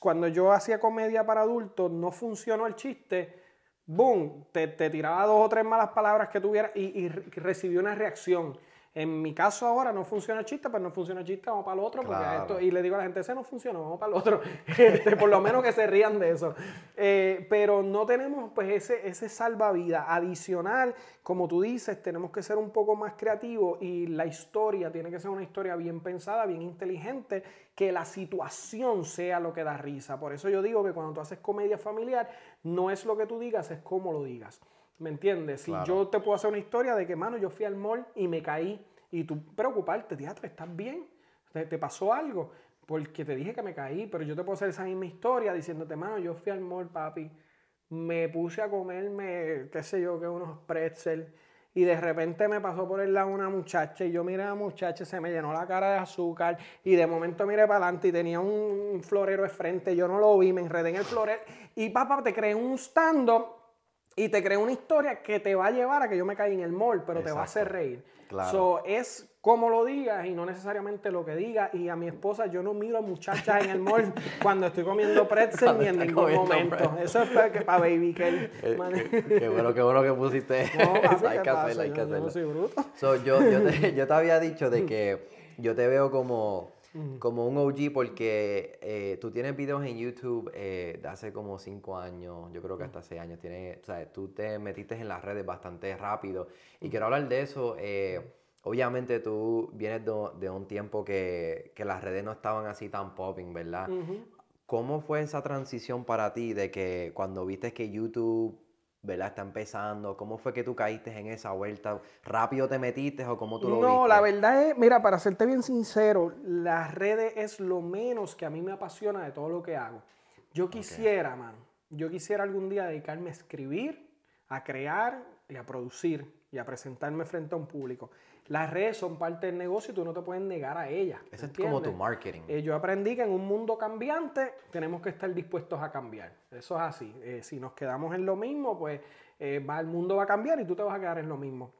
cuando yo hacía comedia para adultos no funcionó el chiste, boom, te, te tiraba dos o tres malas palabras que tuviera y, y recibió una reacción. En mi caso ahora no funciona el chiste, pues no funciona el chiste, vamos para el otro. Porque Claro. esto, y le digo a la gente, ese no funciona, vamos para el otro. Este, por lo menos que se rían de eso. Eh, pero no tenemos pues ese, ese salvavidas adicional. Como tú dices, tenemos que ser un poco más creativos y la historia tiene que ser una historia bien pensada, bien inteligente, que la situación sea lo que da risa. Por eso yo digo que cuando tú haces comedia familiar, no es lo que tú digas, es cómo lo digas. ¿Me entiendes? Si Claro. yo te puedo hacer una historia de que, mano, yo fui al mall y me caí y tú preocuparte, teatro, ¿estás bien? ¿Te, te pasó algo? porque te dije que me caí, pero yo te puedo hacer esa misma historia diciéndote, mano, yo fui al mall, papi, me puse a comerme, qué sé yo, que unos pretzel, y de repente me pasó por el lado una muchacha, y yo miré a la muchacha, se me llenó la cara de azúcar, y de momento miré para adelante y tenía un, florero de frente, yo no lo vi, me enredé en el florero, y papá, te creé un stand-up y te creé una historia que te va a llevar a que yo me caí en el mall, pero te va a hacer reír. Claro. So, es como lo digas y no necesariamente lo que digas. Y a mi esposa yo no miro a muchachas en el mall cuando estoy comiendo pretzel ni en ningún momento. pretzel. Eso es para, que, para baby que Eh, qué bueno, qué bueno que pusiste No, eso. papi, hay ¿qué que hacerlo, hay que yo no hacerlo. soy bruto. So, yo, yo, te, yo te había dicho de que yo te veo como, como un OG porque eh, tú tienes videos en YouTube eh, de hace como 5 años, yo creo que hasta 6 años. Tienes, o sea, tú te metiste en las redes bastante rápido. Y quiero hablar de eso. eh, obviamente tú vienes de, de un tiempo que, que las redes no estaban así tan popping, ¿verdad? ¿Cómo fue esa transición para ti de que cuando viste que YouTube, ¿verdad? Está empezando, ¿cómo fue que tú caíste en esa vuelta? ¿Rápido te metiste o cómo tú lo No, viste? la verdad es, mira, para serte bien sincero, las redes es lo menos que a mí me apasiona de todo lo que hago. Yo quisiera, mano, yo quisiera algún día dedicarme a escribir, a crear y a producir y a presentarme frente a un público. Las redes son parte del negocio y tú no te puedes negar a ellas. Ese es como tu marketing. Eh, yo aprendí que en un mundo cambiante tenemos que estar dispuestos a cambiar. Eso es así. Eh, si nos quedamos en lo mismo, pues eh, va, el mundo va a cambiar y tú te vas a quedar en lo mismo.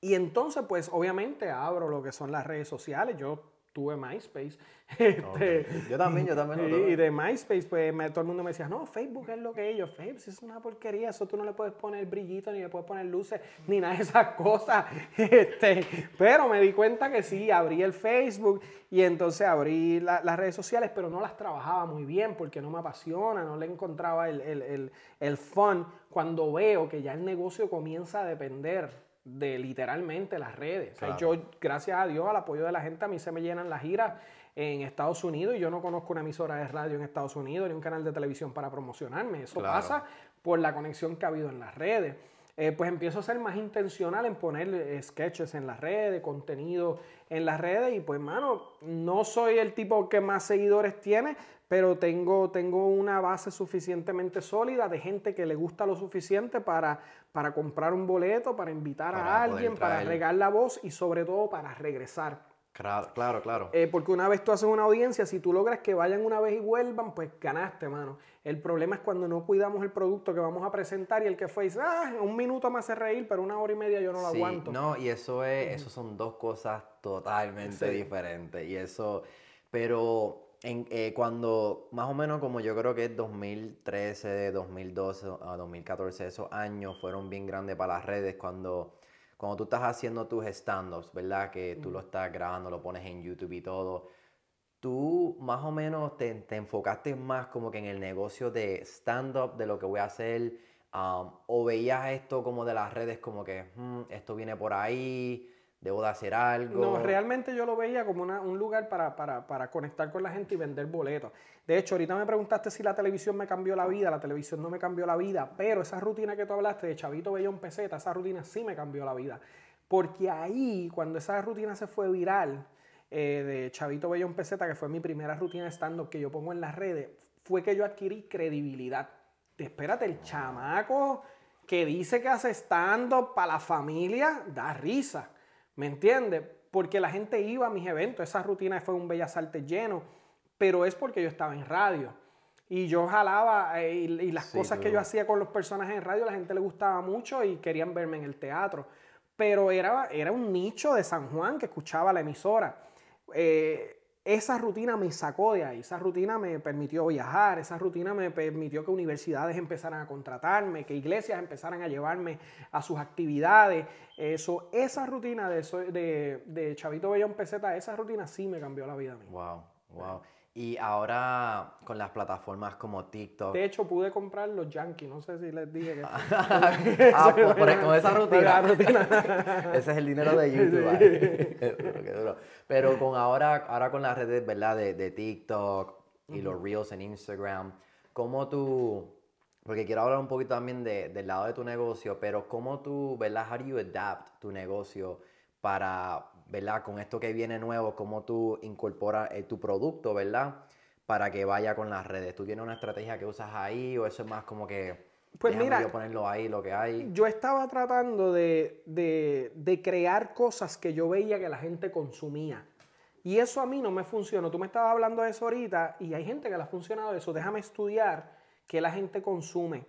Y entonces, pues obviamente abro lo que son las redes sociales. Yo tuve MySpace. Este, Yo también, yo también lo y, tuve. y de MySpace, pues me- todo el mundo me decía, no, Facebook es lo que ellos. Facebook es una porquería, eso tú no le puedes poner brillito, ni le puedes poner luces, ni nada de esas cosas. Este, pero me di cuenta que sí, abrí el Facebook y entonces abrí la- las redes sociales, pero no las trabajaba muy bien porque no me apasiona, no le encontraba el, el, el, el fun cuando veo que ya el negocio comienza a depender de literalmente las redes. O sea, yo, gracias a Dios, al apoyo de la gente, a mí se me llenan las giras en Estados Unidos y yo no conozco una emisora de radio en Estados Unidos ni un canal de televisión para promocionarme. Eso Claro. pasa por la conexión que ha habido en las redes. Eh, pues empiezo a ser más intencional en poner eh, sketches en las redes, contenido en las redes y pues mano, no soy el tipo que más seguidores tiene, pero tengo, tengo una base suficientemente sólida de gente que le gusta lo suficiente para, para comprar un boleto, para invitar Para a alguien, para regar la voz y sobre todo para regresar. Claro, claro, claro. Eh, porque una vez tú haces una audiencia, si tú logras que vayan una vez y vuelvan, pues ganaste, mano. El problema es cuando no cuidamos el producto que vamos a presentar y el que fue dice, ah, un minuto me hace reír, pero una hora y media yo no lo Sí, aguanto. No, y eso es, eso son dos cosas totalmente Sí. diferentes. Y eso, pero en, eh, cuando más o menos como yo creo que es 2013, 2012 a 2014, esos años fueron bien grandes para las redes cuando, cuando tú estás haciendo tus stand-ups, ¿verdad? Que tú lo estás grabando, lo pones en YouTube y todo. Tú más o menos te, te enfocaste más como que en el negocio de stand-up, de lo que voy a hacer, um, o veías esto como de las redes como que "Hmm, esto viene por ahí, debo de hacer algo. No, realmente yo lo veía como una- un lugar para, para- para conectar con la gente y vender boletos. De hecho, ahorita me preguntaste si la televisión me cambió la vida. La televisión no me cambió la vida, pero esa rutina que tú hablaste de Chavito Bellón Peseta, esa rutina sí me cambió la vida. Porque ahí, cuando esa rutina se fue viral, eh, de Chavito Bellón Peseta, que fue mi primera rutina de stand-up que yo pongo en las redes, fue que yo adquirí credibilidad. De, espérate, el chamaco que dice que hace stand-up para la familia, da risa. ¿Me entiendes? Porque la gente iba a mis eventos. Esa rutina fue un Bellas Artes lleno, pero es porque yo estaba en radio. Y yo jalaba eh, y, y las Sí, cosas que yo hacía con los personajes en radio, la gente le gustaba mucho y querían verme en el teatro. Pero era, era un nicho de San Juan que escuchaba la emisora. Eh, esa rutina me sacó de ahí, esa rutina me permitió viajar, esa rutina me permitió que universidades empezaran a contratarme, que iglesias empezaran a llevarme a sus actividades. Eso, esa rutina de, de, de Chavito Bellón Peseta, esa rutina sí me cambió la vida a mí. Wow, wow. Y ahora con las plataformas como TikTok. De hecho, pude comprar los Yankees, no sé si les dije que... ah, por- por- con esa rutina. rutina. Ese es el dinero de YouTube. Pero con ahora, ahora con las redes, ¿verdad? De, de TikTok y los Reels en Instagram, ¿cómo tú, porque quiero hablar un poquito también de- del lado de tu negocio, pero cómo tú, ¿verdad? How do you adapt tu negocio para ¿verdad? Con esto que viene nuevo, cómo tú incorporas eh, tu producto, ¿verdad? Para que vaya con las redes. ¿Tú tienes una estrategia que usas ahí o eso es más como que... Pues mira, yo ponerlo ahí, lo que hay. Yo estaba tratando de, de- de crear cosas que yo veía que la gente consumía. Y eso a mí no me funcionó. Tú me estabas hablando de eso ahorita y hay gente que le ha funcionado eso. Déjame estudiar qué la gente consume.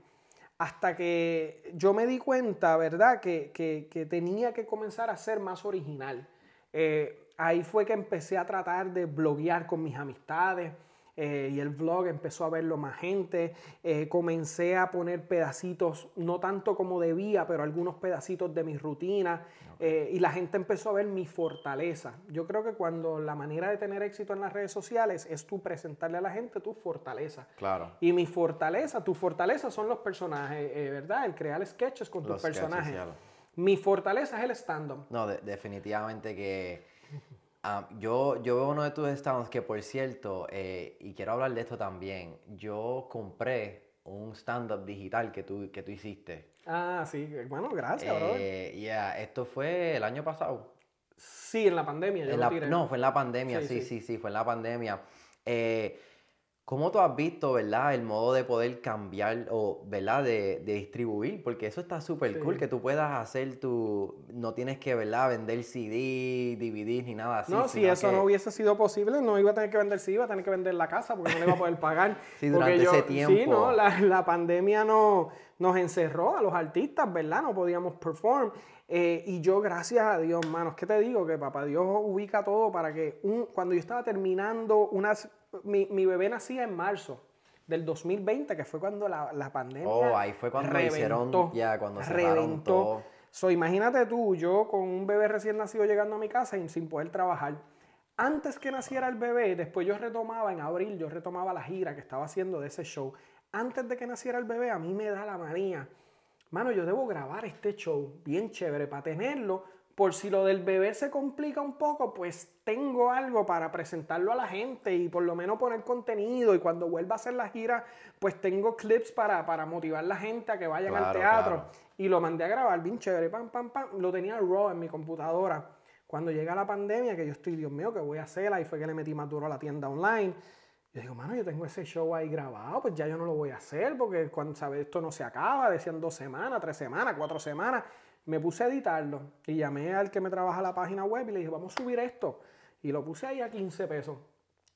Hasta que yo me di cuenta, ¿verdad?, que, que- que tenía que comenzar a ser más original. Eh, ahí fue que empecé a tratar de bloguear con mis amistades. eh, y el vlog empezó a verlo más gente. eh, comencé a poner pedacitos, no tanto como debía, pero algunos pedacitos de mi rutina. eh, y la gente empezó a ver mi fortaleza. Yo creo que cuando la manera de tener éxito en las redes sociales es tú presentarle a la gente tu fortaleza. Claro. Y mi fortaleza, tu fortaleza son los personajes, ¿verdad? El crear sketches con tus Los personajes. Mi fortaleza es el stand-up. No, de- definitivamente que ah, yo, yo veo uno de tus stands que, por cierto, eh, y quiero hablar de esto también, yo compré un stand-up digital que tú, que tú hiciste. Ah, sí, bueno, gracias. Eh, yeah, esto fue el año pasado. Sí, en la pandemia yo En lo la- tiré. no, fue en la pandemia, Sí, sí, sí. sí, sí, fue en la pandemia. Eh, ¿Cómo tú has visto, verdad, el modo de poder cambiar o, verdad, de, de distribuir? Porque eso está súper Sí. cool, que tú puedas hacer tu... No tienes que, verdad, vender CD, DVDs ni nada así. no, si eso que- no hubiese sido posible, no iba a tener que vender, sí, iba a tener que vender la casa porque no le iba a poder pagar. Sí, durante ese Sí, tiempo. no, la, la pandemia no, nos encerró a los artistas, ¿verdad? No podíamos perform. Eh, y yo, gracias a Dios, manos, ¿qué te digo? Que papá Dios ubica todo para que un- cuando yo estaba terminando, unas, mi, mi bebé nacía en marzo del 2020, que fue cuando la, la pandemia. Oh, ahí fue cuando hicieron- ya, cuando reventó. todo. So, imagínate tú, yo con un bebé recién nacido llegando a mi casa y sin poder trabajar. Antes que naciera el bebé, después yo retomaba en abril, yo retomaba la gira que estaba haciendo de ese show. Antes de que naciera el bebé, a mí me da la manía. Mano, yo debo grabar este show bien chévere para tenerlo. Por si lo del bebé se complica un poco, pues tengo algo para presentarlo a la gente y por lo menos poner contenido. Y cuando vuelva a hacer la gira, pues tengo clips para, para motivar a la gente a que vayan al teatro. claro. Y lo mandé a grabar bien chévere, pam, pam, pam. Lo tenía raw en mi computadora. Cuando llega la pandemia, que yo estoy, Dios mío, ¿qué voy a hacer? Ahí fue que le metí más duro a la tienda online. Yo digo, mano, yo tengo ese show ahí grabado, pues ya yo no lo voy a hacer porque cuando sabes esto no se acaba, decían dos semanas, tres semanas, cuatro semanas. Me puse a editarlo y llamé al que me trabaja la página web y le dije, vamos a subir esto. Y lo puse ahí a 15 pesos.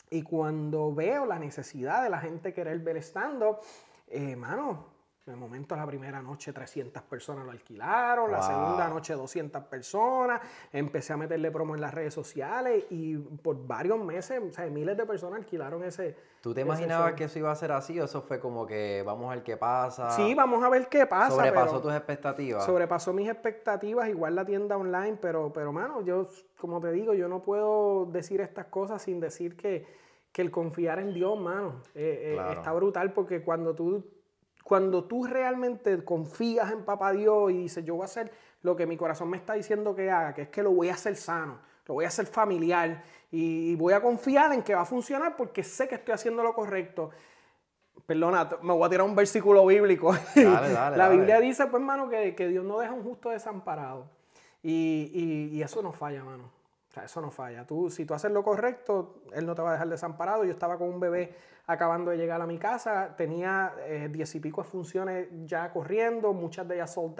Y cuando veo la necesidad de la gente querer ver stand-up, eh, mano, de momento la primera noche 300 personas lo alquilaron, la segunda noche 200 personas, empecé a meterle promo en las redes sociales y por varios meses, o sea, miles de personas alquilaron ese. ¿Tú te ese imaginabas show. que eso iba a ser así o eso fue como que vamos a ver qué pasa? Sí, vamos a ver qué pasa. ¿Sobrepasó tus expectativas? Sobrepasó mis expectativas, igual la tienda online, pero, pero mano, yo, como te digo, yo no puedo decir estas cosas sin decir que, que el confiar en Dios, mano, eh, eh, está brutal porque cuando tú, cuando tú realmente confías en Papá Dios y dices, yo voy a hacer lo que mi corazón me está diciendo que haga, que es que lo voy a hacer sano, lo voy a hacer familiar y, voy a confiar en que va a funcionar porque sé que estoy haciendo lo correcto. Perdona, me voy a tirar un versículo bíblico. Dale, dale, la dale. Biblia dice, pues, hermano, que, que Dios no deja un justo desamparado. Y, y- y eso no falla, mano. Eso no falla. Tú, si tú haces lo correcto, Él no te va a dejar desamparado. Yo estaba con un bebé acabando de llegar a mi casa, tenía eh, diez y pico de funciones ya corriendo, muchas de ellas sold.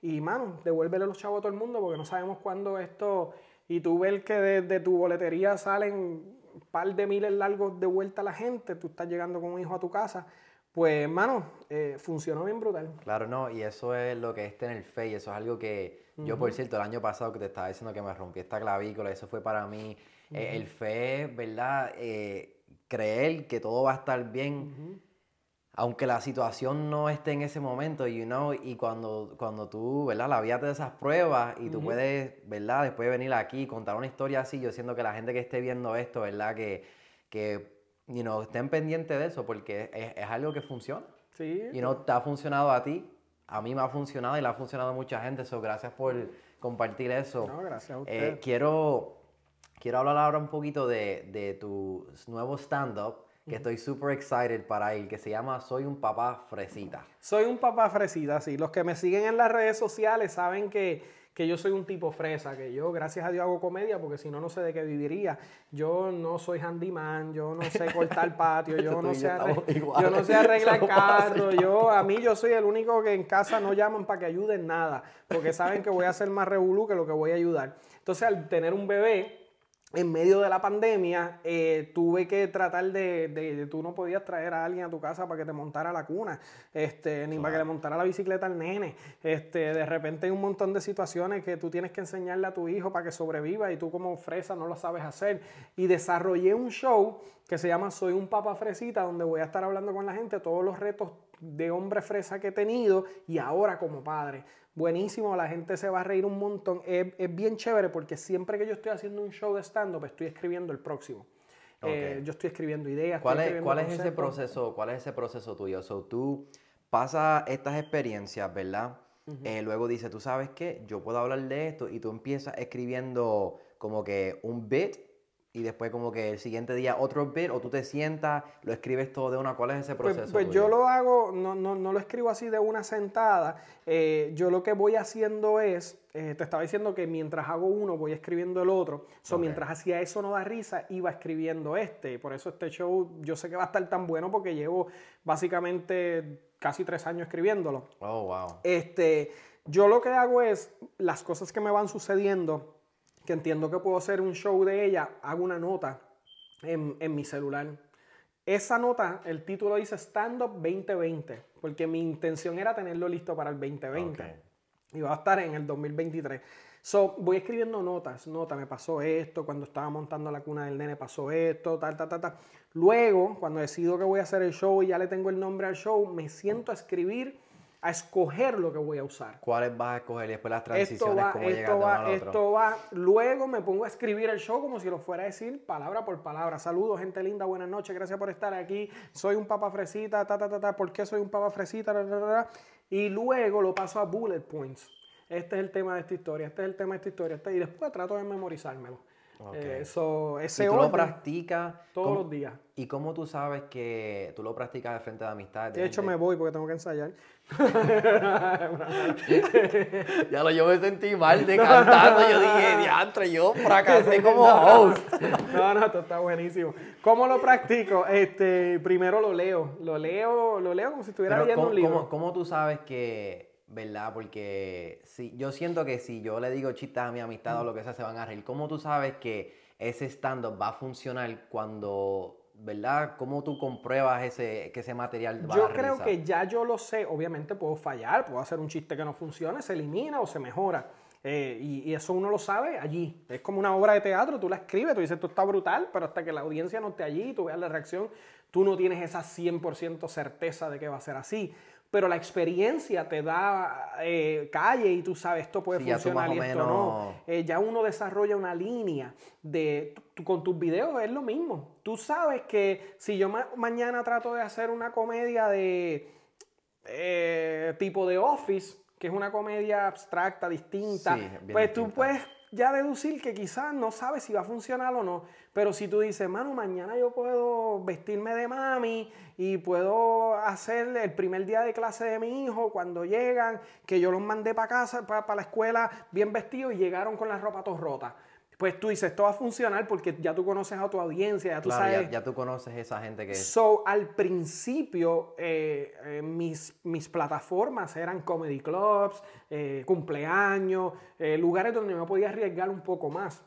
Y, mano, devuélvele los chavos a todo el mundo porque no sabemos cuándo esto... Y tú ves que desde tu boletería salen un par de miles largos de vuelta a la gente, tú estás llegando con un hijo a tu casa, pues, hermano, eh, funcionó bien brutal. Claro, no, y eso es lo que es tener fe, y eso es algo que yo, por cierto, el año pasado que te estaba diciendo que me rompí esta clavícula, eso fue para mí, eh, el fe, ¿verdad? Eh, creer que todo va a estar bien, aunque la situación no esté en ese momento, you know, y cuando, cuando tú, ¿verdad? La vida te da esas pruebas y tú puedes, ¿verdad? Después venir aquí y contar una historia así, yo siento que la gente que esté viendo esto, ¿verdad? Que, que you know, estén pendientes de eso, porque es, es algo que funciona. Sí. Y no te ha funcionado a ti, a mí me ha funcionado y le ha funcionado a mucha gente. So, gracias por compartir eso. No, gracias a Eh, usted. quiero, quiero hablar ahora un poquito de, de tu nuevo stand-up, que estoy super excited para ir, que se llama Soy un papá fresita. Soy un papá fresita, sí. Los que me siguen en las redes sociales saben que, que yo soy un tipo fresa, que yo gracias a Dios hago comedia porque si no, no sé de qué viviría. Yo no soy handyman, yo no sé cortar patio, yo no sé, yo no sé arreglar carro, yo a mí yo soy el único que en casa no llaman para que ayuden nada, porque saben que voy a hacer más revolú que lo que voy a ayudar. Entonces, al tener un bebé, en medio de la pandemia, eh, tuve que tratar de, de, Tú no podías traer a alguien a tu casa para que te montara la cuna, este, ni para que le montara la bicicleta al nene. Este, de repente hay un montón de situaciones que tú tienes que enseñarle a tu hijo para que sobreviva y tú como fresa no lo sabes hacer. Y desarrollé un show que se llama Soy un papa fresita, donde voy a estar hablando con la gente todos los retos de hombre fresa que he tenido y ahora como padre buenísimo, la gente se va a reír un montón. Es, bien chévere porque siempre que yo estoy haciendo un show de stand-up, estoy escribiendo el próximo. Eh, yo estoy escribiendo ideas. ¿Cuál, es, ¿cuál es, ese proceso? ¿Cuál es ese proceso tuyo? So, tú pasas estas experiencias, ¿verdad? Eh, luego dices, tú sabes qué, yo puedo hablar de esto y tú empiezas escribiendo como que un bit y después como que el siguiente día otro bit o tú te sientas, lo escribes todo de una. ¿Cuál es ese pues, proceso? Pues, yo lo hago, no, no, no, lo escribo así de una sentada. Eh, yo lo que voy haciendo es, eh, te estaba diciendo que mientras hago uno voy escribiendo el otro. So, Mientras hacía eso no da risa, iba escribiendo este. Por eso este show yo sé que va a estar tan bueno porque llevo básicamente casi tres años escribiéndolo. Oh, wow. Este, yo lo que hago es las cosas que me van sucediendo que entiendo que puedo hacer un show de ella, hago una nota en, mi celular. Esa nota, el título dice Stand Up 2020, porque mi intención era tenerlo listo para el 2020. Y va a estar en el 2023. So, voy escribiendo notas, nota, me pasó esto, cuando estaba montando la cuna del nene pasó esto, tal, tal, tal, tal. Luego, cuando decido que voy a hacer el show y ya le tengo el nombre al show, me siento a escribir a escoger lo que voy a usar. ¿Cuáles vas a escoger y después las transiciones? Esto va, esto va, esto va. Luego me pongo a escribir el show como si lo fuera a decir palabra por palabra. Saludos, gente linda, buenas noches, gracias por estar aquí. Soy un papa fresita, ta, ta, ta, ta. ¿Por qué soy un papa fresita? y luego lo paso a bullet points. Este es el tema de esta historia, este es el tema de esta historia. Este, y después trato de memorizármelo. Eso, ese ¿Y tú lo practicas todos los días. ¿Y cómo tú sabes que tú lo practicas de frente de amistad? De, hecho, me voy porque tengo que ensayar. ya lo yo me sentí mal de cantando. Yo dije, diantre, yo fracasé como host. no, no, esto está buenísimo. ¿Cómo lo practico? Este, primero lo leo. Lo leo, lo leo como si estuviera leyendo un libro. ¿cómo, ¿Cómo tú sabes que ¿verdad? Porque si, yo siento que si yo le digo chistes a mi amistad o lo que sea, se van a reír. ¿Cómo tú sabes que ese stand-up va a funcionar cuando, ¿verdad? ¿Cómo tú compruebas ese, que ese material va yo a creo que ya yo lo sé. Obviamente puedo fallar, puedo hacer un chiste que no funcione, se elimina o se mejora. Eh, y, y, eso uno lo sabe allí. Es como una obra de teatro, tú la escribes, tú dices, esto está brutal, pero hasta que la audiencia no esté allí, tú veas la reacción, tú no tienes esa 100% certeza de que va a ser así pero la experiencia te da eh, calle y tú sabes esto puede funcionar y esto no. Eh, ya uno desarrolla una línea de con tus videos es lo mismo. Tú sabes que si yo mañana trato de hacer una comedia de eh, tipo de Office, que es una comedia abstracta, distinta, pues tú puedes ya deducir que quizás no sabes si va a funcionar o no. Pero si tú dices, mano, mañana yo puedo vestirme de mami y puedo hacer el primer día de clase de mi hijo cuando llegan, que yo los mandé para casa, para, la escuela bien vestidos y llegaron con la ropa toda rota. Pues tú dices, esto va a funcionar porque ya tú conoces a tu audiencia, ya tú sabes. Ya, tú conoces esa gente que. So, al principio, eh, eh, mis, mis plataformas eran comedy clubs, eh, cumpleaños, lugares donde me podía arriesgar un poco más.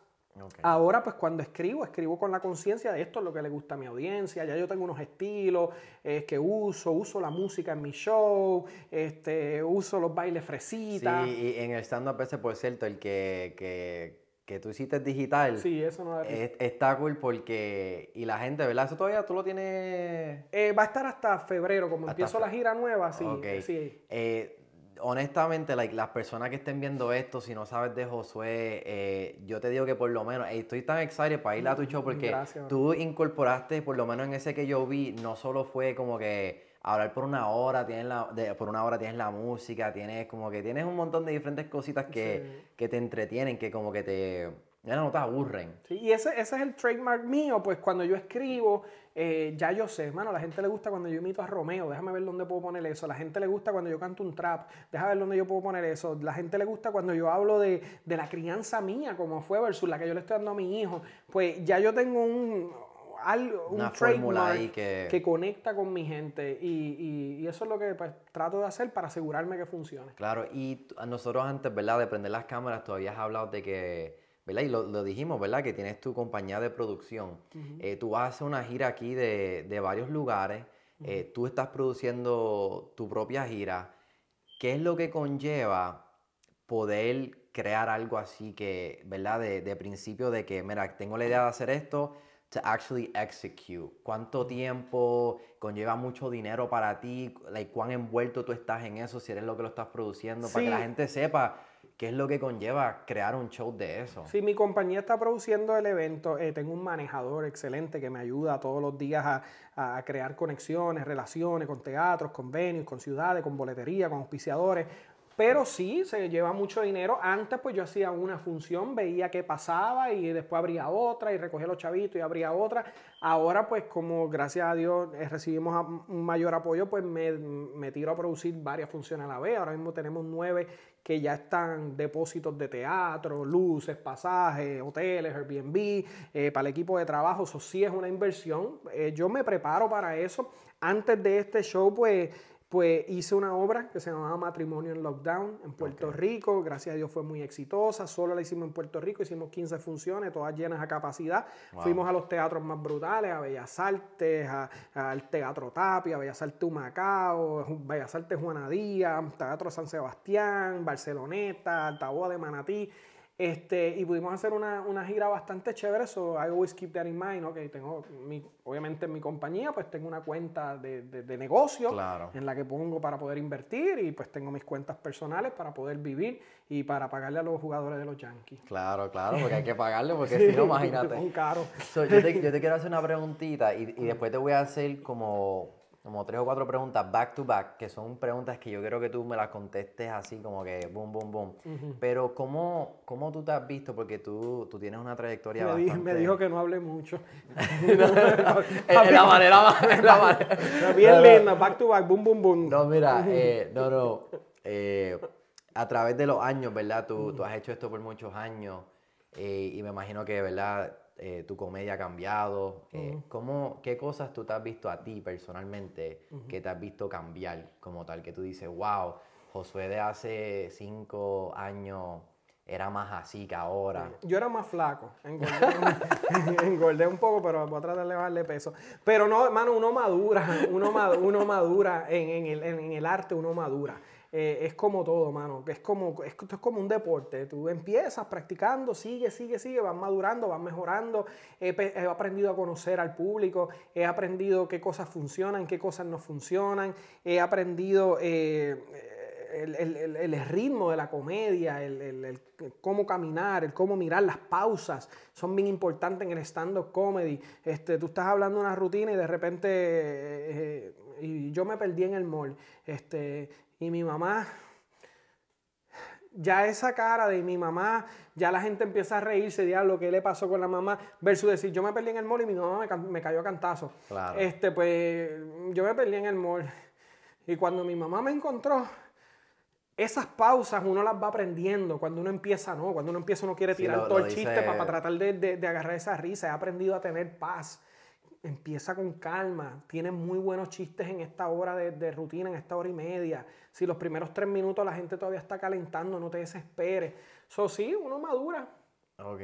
Ahora, pues cuando escribo, escribo con la conciencia de esto es lo que le gusta a mi audiencia. Ya yo tengo unos estilos que uso, uso la música en mi show, este, uso los bailes fresitas. Sí, y en el stand-up ese, por cierto, el que, que que tú hiciste digital. Sí, eso no es, Está cool porque. Y la gente, ¿verdad? Eso todavía tú lo tienes. Eh, va a estar hasta febrero, como empiezo la gira nueva, sí. sí. Eh, honestamente, like, las personas que estén viendo esto, si no sabes de Josué, eh, yo te digo que por lo menos estoy tan excited para ir a tu show porque tú incorporaste, por lo menos en ese que yo vi, no solo fue como que hablar por una hora, tienes la, por una hora tienes la música, tienes como que tienes un montón de diferentes cositas que, te entretienen, que como que te, Ya no te aburren. Sí, y ese, ese es el trademark mío, pues cuando yo escribo, eh, ya yo sé, mano, a la gente le gusta cuando yo imito a Romeo, déjame ver dónde puedo poner eso. A la gente le gusta cuando yo canto un trap, déjame ver dónde yo puedo poner eso. La gente le gusta cuando yo hablo de, de la crianza mía, como fue versus la que yo le estoy dando a mi hijo. Pues ya yo tengo un, algo, un Una fórmula ahí que- que conecta con mi gente y, y- y eso es lo que pues, trato de hacer para asegurarme que funcione. Claro, y nosotros antes, ¿verdad? De prender las cámaras, tú habías hablado de que, ¿verdad? Y lo, lo dijimos, ¿verdad? Que tienes tu compañía de producción. Eh, tú vas a hacer una gira aquí de, de varios lugares. eh, tú estás produciendo tu propia gira. ¿Qué es lo que conlleva poder crear algo así que, ¿verdad? De, de principio de que, mira, tengo la idea de hacer esto, to actually execute. ¿Cuánto tiempo conlleva mucho dinero para ti? Like, ¿Cuán envuelto tú estás en eso si eres lo que lo estás produciendo? Para que la Sí. gente sepa qué es lo que conlleva crear un show de eso. Si mi compañía está produciendo el evento, eh, tengo un manejador excelente que me ayuda todos los días a, a crear conexiones, relaciones con teatros, con venues, con ciudades, con boletería, con auspiciadores. Pero sí, se lleva mucho dinero. Antes pues yo hacía una función, veía qué pasaba y después abría otra y recogía los chavitos y abría otra. Ahora pues como gracias a Dios eh, recibimos un mayor apoyo, pues me, me tiro a producir varias funciones a la vez. Ahora mismo tenemos nueve que ya están depósitos de teatro, luces, pasajes, hoteles, Airbnb, eh, para el equipo de trabajo. Eso sí es una inversión. Eh, yo me preparo para eso. Antes de este show, pues, pues hice una obra que se llamaba Matrimonio en Lockdown en Puerto Rico. Gracias a Dios fue muy exitosa. Solo la hicimos en Puerto Rico. Hicimos 15 funciones, todas llenas a capacidad. Wow. Fuimos a los teatros más brutales, a Bellas Artes, al Teatro Tapia, a Bellas Artes Humacao, Bellas Artes Juana Díaz, Teatro San Sebastián, Barceloneta, Altavoz de Manatí. Este, y pudimos hacer una, una gira bastante chévere, so I always keep that in mind, ok, tengo, mi, obviamente en mi compañía, pues tengo una cuenta de, de- de negocio Claro. en la que pongo para poder invertir y pues tengo mis cuentas personales para poder vivir y para pagarle a los jugadores de los Yankees. Claro, claro, porque hay que pagarlo, porque si no, Son imagínate. caros. So, yo, te, yo te quiero hacer una preguntita y, y después te voy a hacer como, como tres o cuatro preguntas back to back, que son preguntas que yo quiero que tú me las contestes así como que boom, boom, boom. Pero ¿cómo, ¿cómo tú te has visto? Porque tú, tú tienes una trayectoria Me, di- me dijo que no hable mucho. en la manera, en la manera. Bien linda, back to back, boom, boom, boom. No, mira, eh, no, no. eh, a través de los años, ¿verdad? Tú, tú has hecho esto por muchos años eh, y me imagino que, ¿verdad? Eh, tu comedia ha cambiado. Eh, ¿cómo- ¿Qué cosas tú te has visto a ti personalmente que te has visto cambiar como tal? Que tú dices, wow, Josué de hace cinco años era más así que ahora. Yo era más flaco, engordé, engordé un poco, pero voy a tratar de bajarle peso. Pero no, hermano, uno madura, uno, ma- uno madura en, en el, en el arte, uno madura. Eh, es como todo, mano. Es como, es, esto es como un deporte. Tú empiezas practicando, sigue, sigue, sigue, vas madurando, vas mejorando. He, aprendido a conocer al público, he aprendido qué cosas funcionan, qué cosas no funcionan. He aprendido eh, el, el- el- ritmo de la comedia, el, el- cómo caminar, el cómo mirar las pausas, son bien importantes en el stand-up comedy. Este, tú estás hablando una rutina y de repente, eh, eh, y yo me perdí en el mall, este, y mi mamá, ya esa cara de mi mamá, ya la gente empieza a reírse, diablo, ¿qué le pasó con la mamá? Versus decir, yo me perdí en el mall y mi mamá me, me cayó a cantazo. Claro. Este, pues, yo me perdí en el mall. Y cuando mi mamá me encontró, esas pausas uno las va aprendiendo. Cuando uno empieza, no. Cuando uno empieza, uno quiere Sí, tirar lo- todo lo el chiste dice- para, tratar de, de- de agarrar esa risa. He aprendido a tener paz. Empieza con calma. Tiene muy buenos chistes en esta hora de, de rutina, en esta hora y media. Si los primeros tres minutos la gente todavía está calentando, no te desesperes. Eso sí, uno madura. Ok.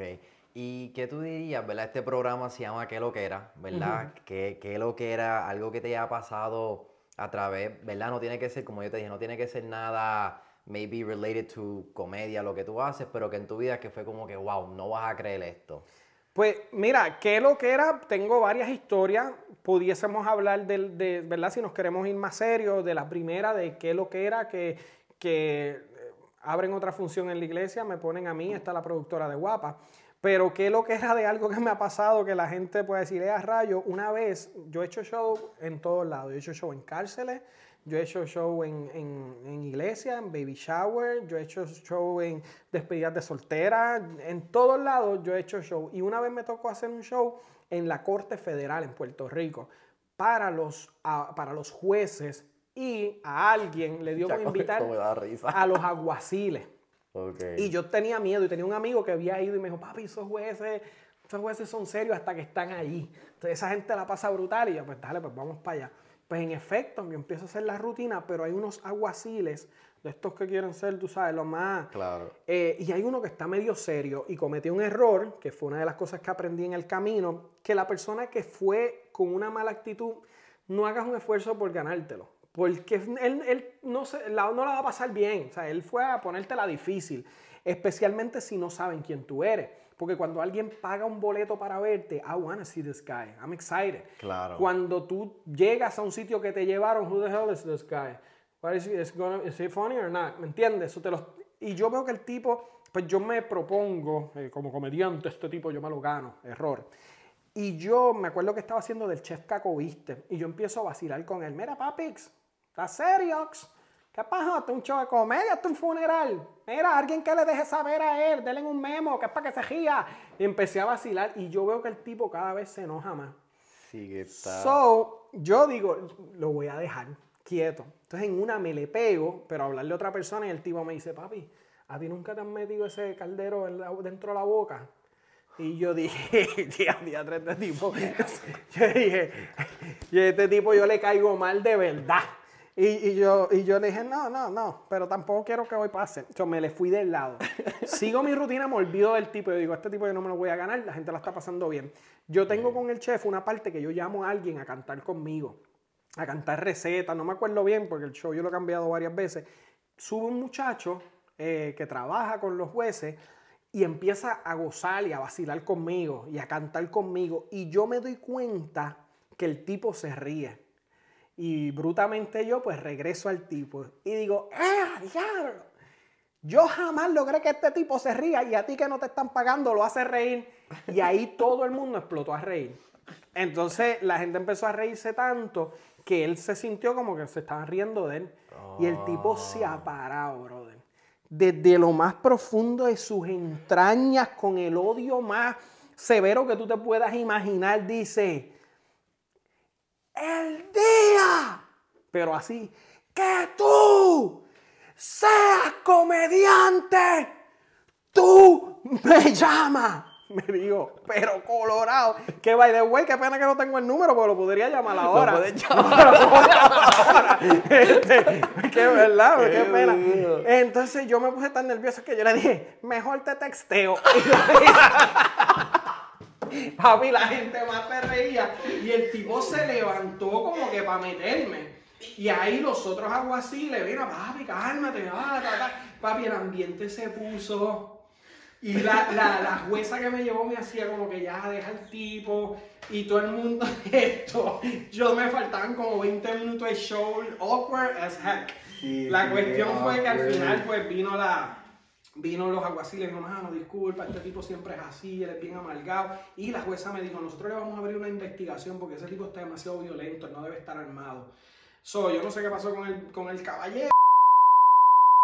¿Y qué tú dirías, verdad? Este programa se llama ¿Qué lo que era? ¿Verdad? ¿Qué, qué lo que era? Algo que te haya pasado a través, ¿verdad? No tiene que ser, como yo te dije, no tiene que ser nada maybe related to comedia, lo que tú haces, pero que en tu vida que fue como que, wow, no vas a creer esto. Pues mira, qué lo que era, tengo varias historias, pudiésemos hablar del- de, ¿verdad? Si nos queremos ir más serios, de la primera, de qué lo que era, que, que eh, abren otra función en la iglesia, me ponen a mí, está la productora de Guapa, pero qué lo que era de algo que me ha pasado, que la gente puede decir, a rayo, una vez, yo he hecho show en todos lados, he hecho show en cárceles, yo he hecho show en, en, en iglesia, en baby shower, yo he hecho show en despedidas de soltera, en todos lados yo he hecho show. Y una vez me tocó hacer un show en la Corte Federal en Puerto Rico para los, a- para los jueces y a alguien le dio Ya con invitar a los aguaciles. Ok. Y yo tenía miedo y tenía un amigo que había ido y me dijo, papi, esos jueces, esos jueces son serios hasta que están allí. Entonces esa gente la pasa brutal y yo, pues dale, pues vamos para allá. Pues en efecto, yo empiezo a hacer la rutina, pero hay unos aguaciles de estos que quieren ser, tú sabes, lo más... Claro. Eh, y hay uno que está medio serio y cometió un error, que fue una de las cosas que aprendí en el camino, que la persona que fue con una mala actitud, no hagas un esfuerzo por ganártelo. Porque él, él no, se, la, no la va a pasar bien. O sea, él fue a ponértela difícil. Especialmente si no saben quién tú eres. Porque cuando alguien paga un boleto para verte, I wanna see this guy. I'm excited. Claro. Cuando tú llegas a un sitio que te llevaron, who the hell is this guy? What is, he, is, gonna- is he funny or not? ¿Me entiendes? Eso te los- y yo veo que el tipo, pues yo me propongo, eh, como comediante, este tipo yo me lo gano, error. Y yo me acuerdo que estaba haciendo del chef Caco Viste, y yo empiezo a vacilar con él. Mira, papix, ¿estás serio? ¿Qué pasa? ¿Esto es un show de comedia? ¿Esto es un funeral? Mira, alguien que le deje saber a él, denle un memo, que es para que se ría. Y empecé a vacilar, y yo veo que el tipo cada vez se enoja más. Sí que está. So, yo digo, lo voy a dejar quieto. Entonces en una me le pego, pero a hablarle a otra persona y el tipo me dice, papi, ¿a ti nunca te han metido ese caldero la- dentro de la boca? Y yo dije, tía, tía, tres de tipo. Yo dije, y este tipo yo le caigo mal de verdad. Y, y yo, y yo le dije, no, no, no, pero tampoco quiero que hoy pase. Yo me le fui del lado. Sigo mi rutina, me olvido del tipo. Yo digo, este tipo yo no me lo voy a ganar, la gente la está pasando bien. Yo tengo con el chef una parte que yo llamo a alguien a cantar conmigo, a cantar recetas, no me acuerdo bien porque el show yo lo he cambiado varias veces. Sube un muchacho eh, que trabaja con los jueces y empieza a gozar y a vacilar conmigo y a cantar conmigo. Y yo me doy cuenta que el tipo se ríe. Y brutamente yo pues regreso al tipo y digo, ¡eh, diablo! Yo jamás logré que este tipo se ría y a ti que no te están pagando lo hace reír. Y ahí todo el mundo explotó a reír. Entonces la gente empezó a reírse tanto que él se sintió como que se estaban riendo de él. Y el tipo se ha parado, brother. Desde lo más profundo de sus entrañas, con el odio más severo que tú te puedas imaginar, dice, el día, pero así, que tú seas comediante, tú me llamas. Me digo, pero colorado. Que by the way, qué pena que no tengo el número, porque lo podría llamar ahora. puedes llamar. Lo puedo llamar ahora. Este, qué verdad, qué, Qué pena. Entonces yo me puse tan nervioso que yo le dije, mejor te texteo. Papi, la gente más te reía. Y el tipo se levantó como que para meterme. Y ahí los otros aguaciles, mira, papi, cálmate, ah, ta, ta. papi, el ambiente se puso. Y la, la, la jueza que me llevó me hacía como que ya deja el tipo. Y todo el mundo esto. Yo me faltaban como 20 minutos de show, awkward as heck. Sí, la cuestión fue que al final pues vino la, vino los aguaciles y dijo, mano, disculpa, este tipo siempre es así, él es bien amargado. Y la jueza me dijo, nosotros le vamos a abrir una investigación porque ese tipo está demasiado violento, él no debe estar armado. So, yo no sé qué pasó con el, con el caballero.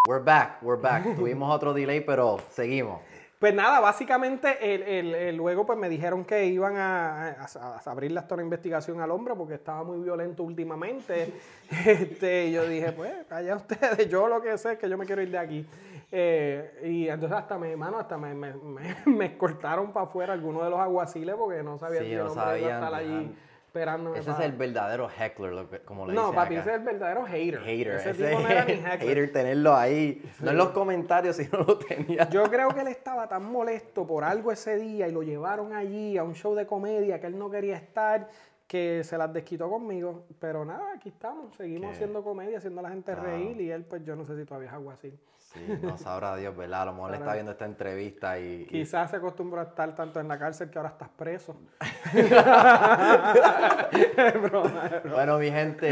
We're back, we're back. Tuvimos otro delay, pero seguimos. Pues nada, básicamente el, el- el- luego pues me dijeron que iban a, a- a abrirle hasta una investigación al hombre porque estaba muy violento últimamente. Este, y yo dije, pues, allá ustedes, yo lo que sé es que yo me quiero ir de aquí. Eh, y entonces hasta me, mano, hasta me, me, me, me escoltaron para afuera algunos de los aguaciles porque no sabían Sí, si el no hombre iba a sabían, estar allí ajá. esperándome. Ese es el verdadero heckler, lo que- como le No, dicen papi, acá. ese es el verdadero hater. Hater, Ese ese tipo no era ni heckler. hater tenerlo ahí, no en los comentarios, sino lo tenía. Yo creo que él estaba tan molesto por algo ese día y lo llevaron allí a un show de comedia que él no quería estar, que se las desquitó conmigo. Pero nada, aquí estamos, seguimos Qué- haciendo comedia, haciendo a la gente Claro. reír y él pues yo no sé si todavía es algo así. Sí, no sabrá Dios, ¿verdad? A lo mejor le está viendo esta entrevista y... y- Quizás se acostumbró a estar tanto en la cárcel que ahora estás preso. Es broma. Bueno, mi gente,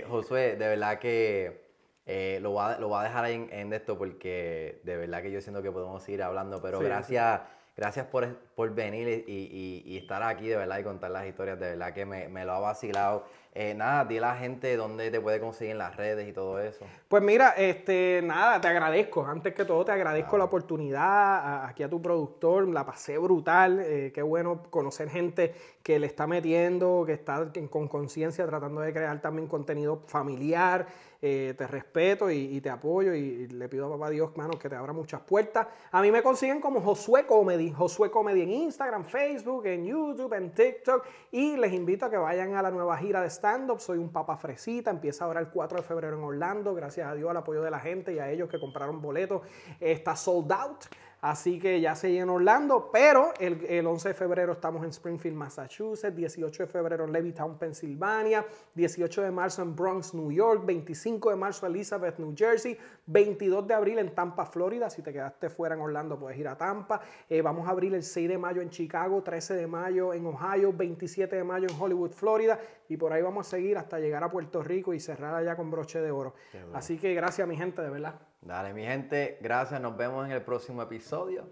eh, Josué, de verdad que eh, lo, voy a, lo voy a dejar ahí en, en esto porque de verdad que yo siento que podemos seguir hablando, pero Sí, gracias, gracias por, por venir y, y- y estar aquí de verdad y contar las historias. De verdad que me, me lo ha vacilado. Eh, nada, di a la gente dónde te puede conseguir en las redes y todo eso. Pues mira, este, nada, te agradezco. Antes que todo, te agradezco la oportunidad a- aquí a tu productor. La pasé brutal. eh, qué bueno conocer gente que le está metiendo, que está con conciencia tratando de crear también contenido familiar. Eh, te respeto y, te apoyo y, y le pido a papá Dios, mano, que te abra muchas puertas. A mí me consiguen como Josué Comedy, Josué Comedy en Instagram, Facebook, en YouTube, en TikTok y les invito a que vayan a la nueva gira de stand-up. Soy un papa fresita, empieza ahora el 4 de febrero en Orlando, gracias a Dios al apoyo de la gente y a ellos que compraron boletos. Está sold out. Así que ya se en Orlando, pero el, el 11 de febrero estamos en Springfield, Massachusetts, 18 de febrero en Levittown, Pensilvania, 18 de marzo en Bronx, New York, 25 de marzo en Elizabeth, New Jersey, 22 de abril en Tampa, Florida. Si te quedaste fuera en Orlando, puedes ir a Tampa. Eh, vamos a abrir el 6 de mayo en Chicago, 13 de mayo en Ohio, 27 de mayo en Hollywood, Florida. Y por ahí vamos a seguir hasta llegar a Puerto Rico y cerrar allá con broche de oro. Así que gracias, mi gente, de verdad. Dale, mi gente, gracias. Nos vemos en el próximo episodio.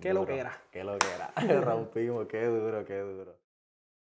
Qué lo Duro, que era. Qué lo que era. Rompimos, qué duro, qué duro.